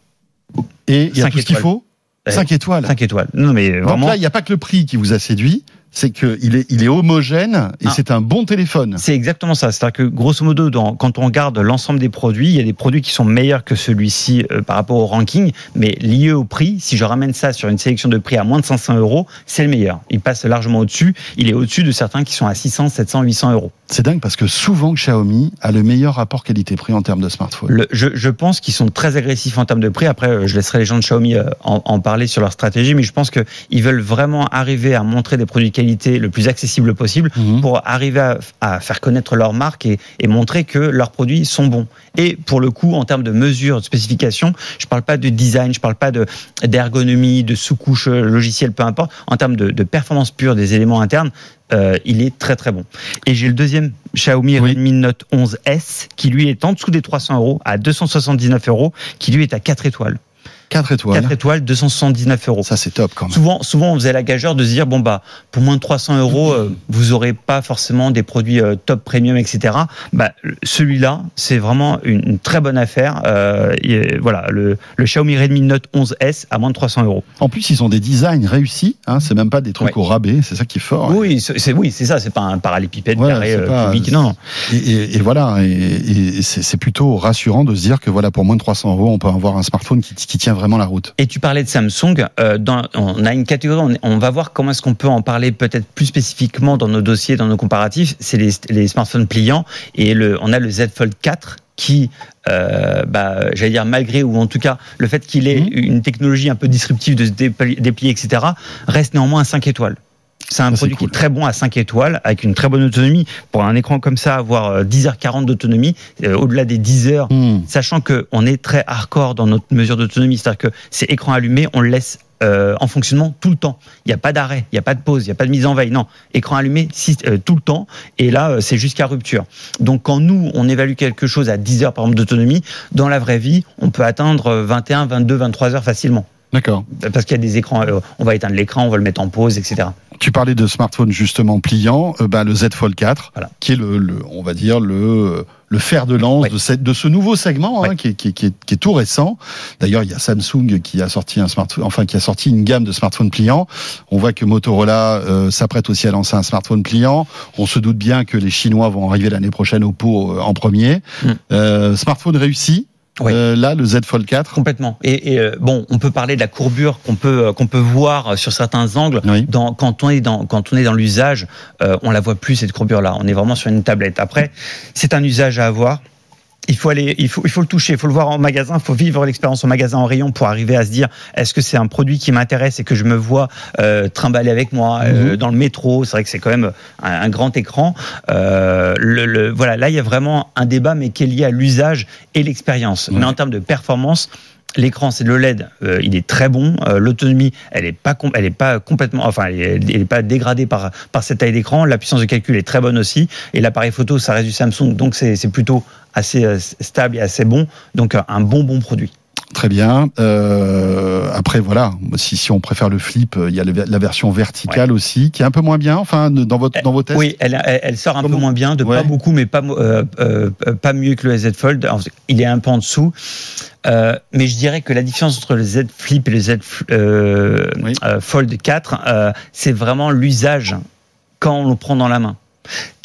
Et il y a Cinq tout ce qu'il faut? 5 étoiles. 5 étoiles. Non, mais Donc vraiment. là, il n'y a pas que le prix qui vous a séduit, c'est qu'il est, il est homogène et Ah. c'est un bon téléphone. C'est exactement ça. C'est-à-dire que grosso modo, dans, quand on regarde l'ensemble des produits, il y a des produits qui sont meilleurs que celui-ci euh, par rapport au ranking, mais lié au prix, si je ramène ça sur une sélection de prix à moins de 500 euros, c'est le meilleur. Il passe largement au-dessus. Il est au-dessus de certains qui sont à 600, 700, 800 euros. C'est dingue parce que souvent Xiaomi a le meilleur rapport qualité-prix en termes de smartphone. Le- je, je pense qu'ils sont très agressifs en termes de prix. Après, euh, je laisserai les gens de Xiaomi euh, en, en parler sur leur stratégie, mais je pense qu'ils veulent vraiment arriver à montrer des produits de qualité le plus accessible possible Mhm. pour arriver à, à faire connaître leur marque et, et montrer que leurs produits sont bons. Et pour le coup, en termes de mesures, de spécifications, je parle pas de design, je parle pas de d'ergonomie, de sous-couche euh, logicielle, peu importe. En termes de, de performance pure des éléments internes, euh, il est très très bon. Et j'ai le deuxième Xiaomi Oui. Redmi Note 11S qui lui est en dessous des 300 euros, à 279 euros, qui lui est à 4 étoiles. 4 étoiles. 4 étoiles, 279 euros. Ça, c'est top quand même. Souvent, souvent, on faisait la gageure de se dire bon bah pour moins de 300 euros, euh, vous aurez pas forcément des produits euh, top premium, etc. Bah celui-là, c'est vraiment une, une très bonne affaire. Euh, et voilà, le, le Xiaomi Redmi Note 11S à moins de 300 euros. En plus, ils ont des designs réussis. Hein, c'est même pas des trucs Ouais. au rabais. C'est ça qui est fort. Oui, c'est c'est- oui, c'est ça. C'est pas un parallépipède carré pas- cubique. Non. Et, et- et voilà. Et, c'est plutôt rassurant de se dire que voilà, pour moins de 300 euros, on peut avoir un smartphone qui, qui tient vraiment la route. Et tu parlais de Samsung. euh, dans, on a une catégorie. On, on va voir comment est-ce qu'on peut en parler peut-être plus spécifiquement dans nos dossiers, dans nos comparatifs. C'est les, les smartphones pliants et le, on a le Z Fold 4 qui, euh, bah, j'allais dire malgré ou en tout cas le fait qu'il ait Mhm. une technologie un peu disruptive de se dépli- déplier, etc., reste néanmoins à 5 étoiles. C'est un Ça, produit qui est très bon à 5 étoiles, avec une très bonne autonomie. Pour un écran comme ça, avoir euh, 10h40 d'autonomie, euh, au-delà des 10 heures, Hmm. sachant qu'on est très hardcore dans notre mesure d'autonomie, c'est-à-dire que c'est écran allumé, on le laisse euh, en fonctionnement tout le temps. Il n'y a pas d'arrêt, il n'y a pas de pause, il n'y a pas de mise en veille. Non, écran allumé euh, tout le temps. Et là, euh, c'est jusqu'à rupture. Donc quand nous, on évalue quelque chose à 10 heures par exemple d'autonomie, dans la vraie vie, on peut atteindre euh, 21, 22, 23 heures facilement. D'accord. Parce qu'il y a des écrans, euh, on va éteindre l'écran, on va le mettre en pause, etc. Tu parlais de smartphone justement pliant, euh, ben, le Z Fold 4, Voilà. qui est le, le- on va dire le le fer de lance Ouais. de, cette, de ce nouveau segment hein, qui, est, qui, est, qui, est, qui est tout récent. D'ailleurs, il y a Samsung qui a sorti un smartphone, enfin qui a sorti une gamme de smartphones pliants. On voit que Motorola euh, s'apprête aussi à lancer un smartphone pliant. On se doute bien que les Chinois vont arriver l'année prochaine au pot euh, en premier. Mm. Euh, smartphone réussi. Ouais. Euh, là, le Z Fold 4. Complètement. Et, et, euh, bon, on peut parler de la courbure qu'on peut euh, qu'on peut voir sur certains angles. Oui. Dans, quand on est dans quand on est dans l'usage, euh, on la voit plus cette courbure-là. On est vraiment sur une tablette. Après, c'est un usage à avoir. Il faut aller, il faut, il faut le toucher, il faut le voir en magasin, il faut vivre l'expérience en magasin en rayon pour arriver à se dire est-ce que c'est un produit qui m'intéresse et que je me vois euh, trimballer avec moi euh, Mhm. dans le métro? C'est vrai que c'est quand même un, un grand écran. Euh, le, le- voilà, là il y a vraiment un débat, mais qui est lié à l'usage et l'expérience. Ouais. Mais en termes de performance, L'écran, c'est le LED, euh, il est très bon. Euh, L'autonomie, elle est pas, elle est pas complètement, enfin, elle est, elle est pas dégradée par par cette taille d'écran. La puissance de calcul est très bonne aussi. Et l'appareil photo, ça reste du Samsung, donc c'est c'est plutôt assez euh, stable et assez bon. Donc euh, un bon bon produit. Très bien. Euh, après, voilà, si, si on préfère le flip, euh, il y a la version verticale aussi, qui est un peu moins bien, enfin, dans, votre, dans vos tests. Oui, elle, sort un Comment peu moins bien, de Ouais. pas beaucoup, mais pas euh, pas mieux que le Z Fold. Alors, il est un peu en dessous. Mais je dirais que la différence entre le Z Flip et le Z Oui. Fold 4, euh, c'est vraiment l'usage quand on le prend dans la main.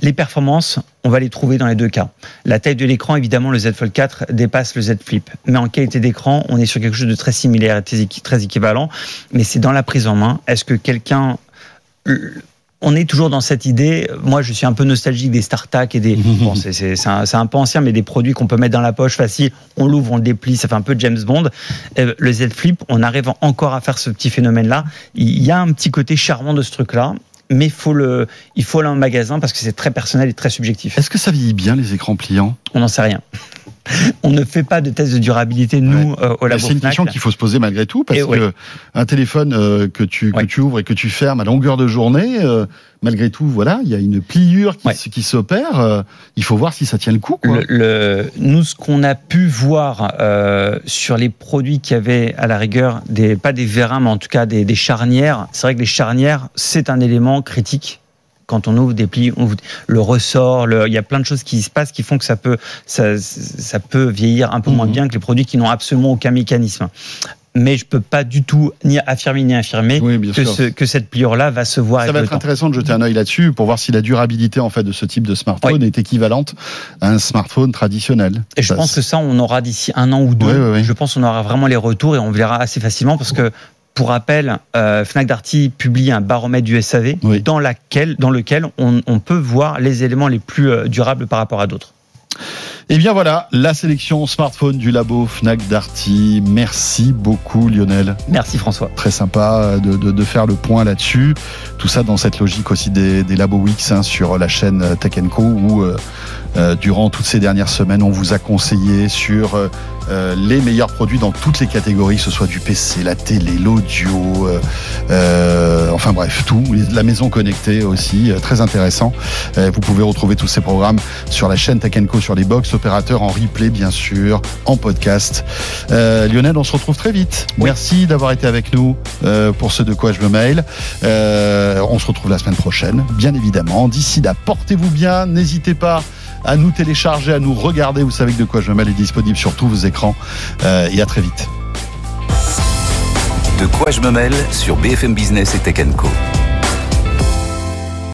Les performances, on va les trouver dans les deux cas. La taille de l'écran, évidemment, le Z Fold 4 dépasse le Z Flip. Mais en qualité d'écran, on est sur quelque chose de très similaire, très équi- très équivalent. Mais c'est dans la prise en main. Est-ce que quelqu'un on est toujours dans cette idée. Moi, je suis un peu nostalgique des StarTAC et des. Bon, c'est- un, un peu ancien, mais des produits qu'on peut mettre dans la poche facile. On l'ouvre, on le déplie, ça fait un peu James Bond. Euh, le Z Flip, on arrive encore à faire ce petit phénomène-là. Il y a un petit côté charmant de ce truc-là, mais faut le, il faut aller en magasin parce que c'est très personnel et très subjectif. Est-ce que ça vieillit bien les écrans pliants? On n'en sait rien. On ne fait pas de test de durabilité nous euh, au labo C'est une question qu'il faut se poser malgré tout, parce Et oui. que un téléphone euh, que tu que Ouais. tu ouvres et que tu fermes à longueur de journée, euh, malgré tout, voilà, il y a une pliure qui, s'opère. il faut voir si ça tient le coup. Quoi. Le, le- nous, ce qu'on a pu voir sur les produits qui avaient à la rigueur des pas des vérins, mais en tout cas des, des charnières, c'est vrai que les charnières, c'est un élément critique. Quand on ouvre des plis, on ouvre le ressort, le- il y a plein de choses qui se passent qui font que ça peut, ça, ça peut vieillir un peu moins Mhm. bien que les produits qui n'ont absolument aucun mécanisme. Mais je peux pas du tout ni affirmer ni infirmer Oui, que, sûr. ce- que cette pliure-là va se voir Ça avec va être temps. intéressant de jeter un œil là-dessus pour voir si la durabilité en fait de ce type de smartphone est équivalente à un smartphone traditionnel. Et je Ça, pense que ça, on aura d'ici un an ou deux. Je pense qu'on aura vraiment les retours et on verra assez facilement parce que, pour rappel, euh, Fnac Darty publie un baromètre du SAV Oui. dans, laquelle, dans lequel on, on peut voir les éléments les plus euh, durables par rapport à d'autres. Et bien voilà, la sélection smartphone du labo Fnac Darty. Merci beaucoup Lionel. Merci François. Très sympa de, de, de faire le point là-dessus. Tout ça dans cette logique aussi des, des Labo Weeks hein, sur la chaîne Tech Co où euh, euh, durant toutes ces dernières semaines on vous a conseillé sur euh, euh, les meilleurs produits dans toutes les catégories, que ce soit du PC, la télé, l'audio, euh, euh, enfin bref, tout, la maison connectée aussi, euh, très intéressant. Euh, vous pouvez retrouver tous ces programmes sur la chaîne Tech Co, sur les box opérateurs, en replay bien sûr, en podcast. Euh, Lionel, on se retrouve très vite. Oui. Merci d'avoir été avec nous euh, pour ce de quoi je me mail. Euh, on se retrouve la semaine prochaine, bien évidemment. D'ici là, portez-vous bien, n'hésitez pas à nous télécharger, à nous regarder. Vous savez que de quoi je me mail est disponible sur tous vos écrans. Euh, et à très vite. De quoi je me mêle sur BFM Business et Tech Co.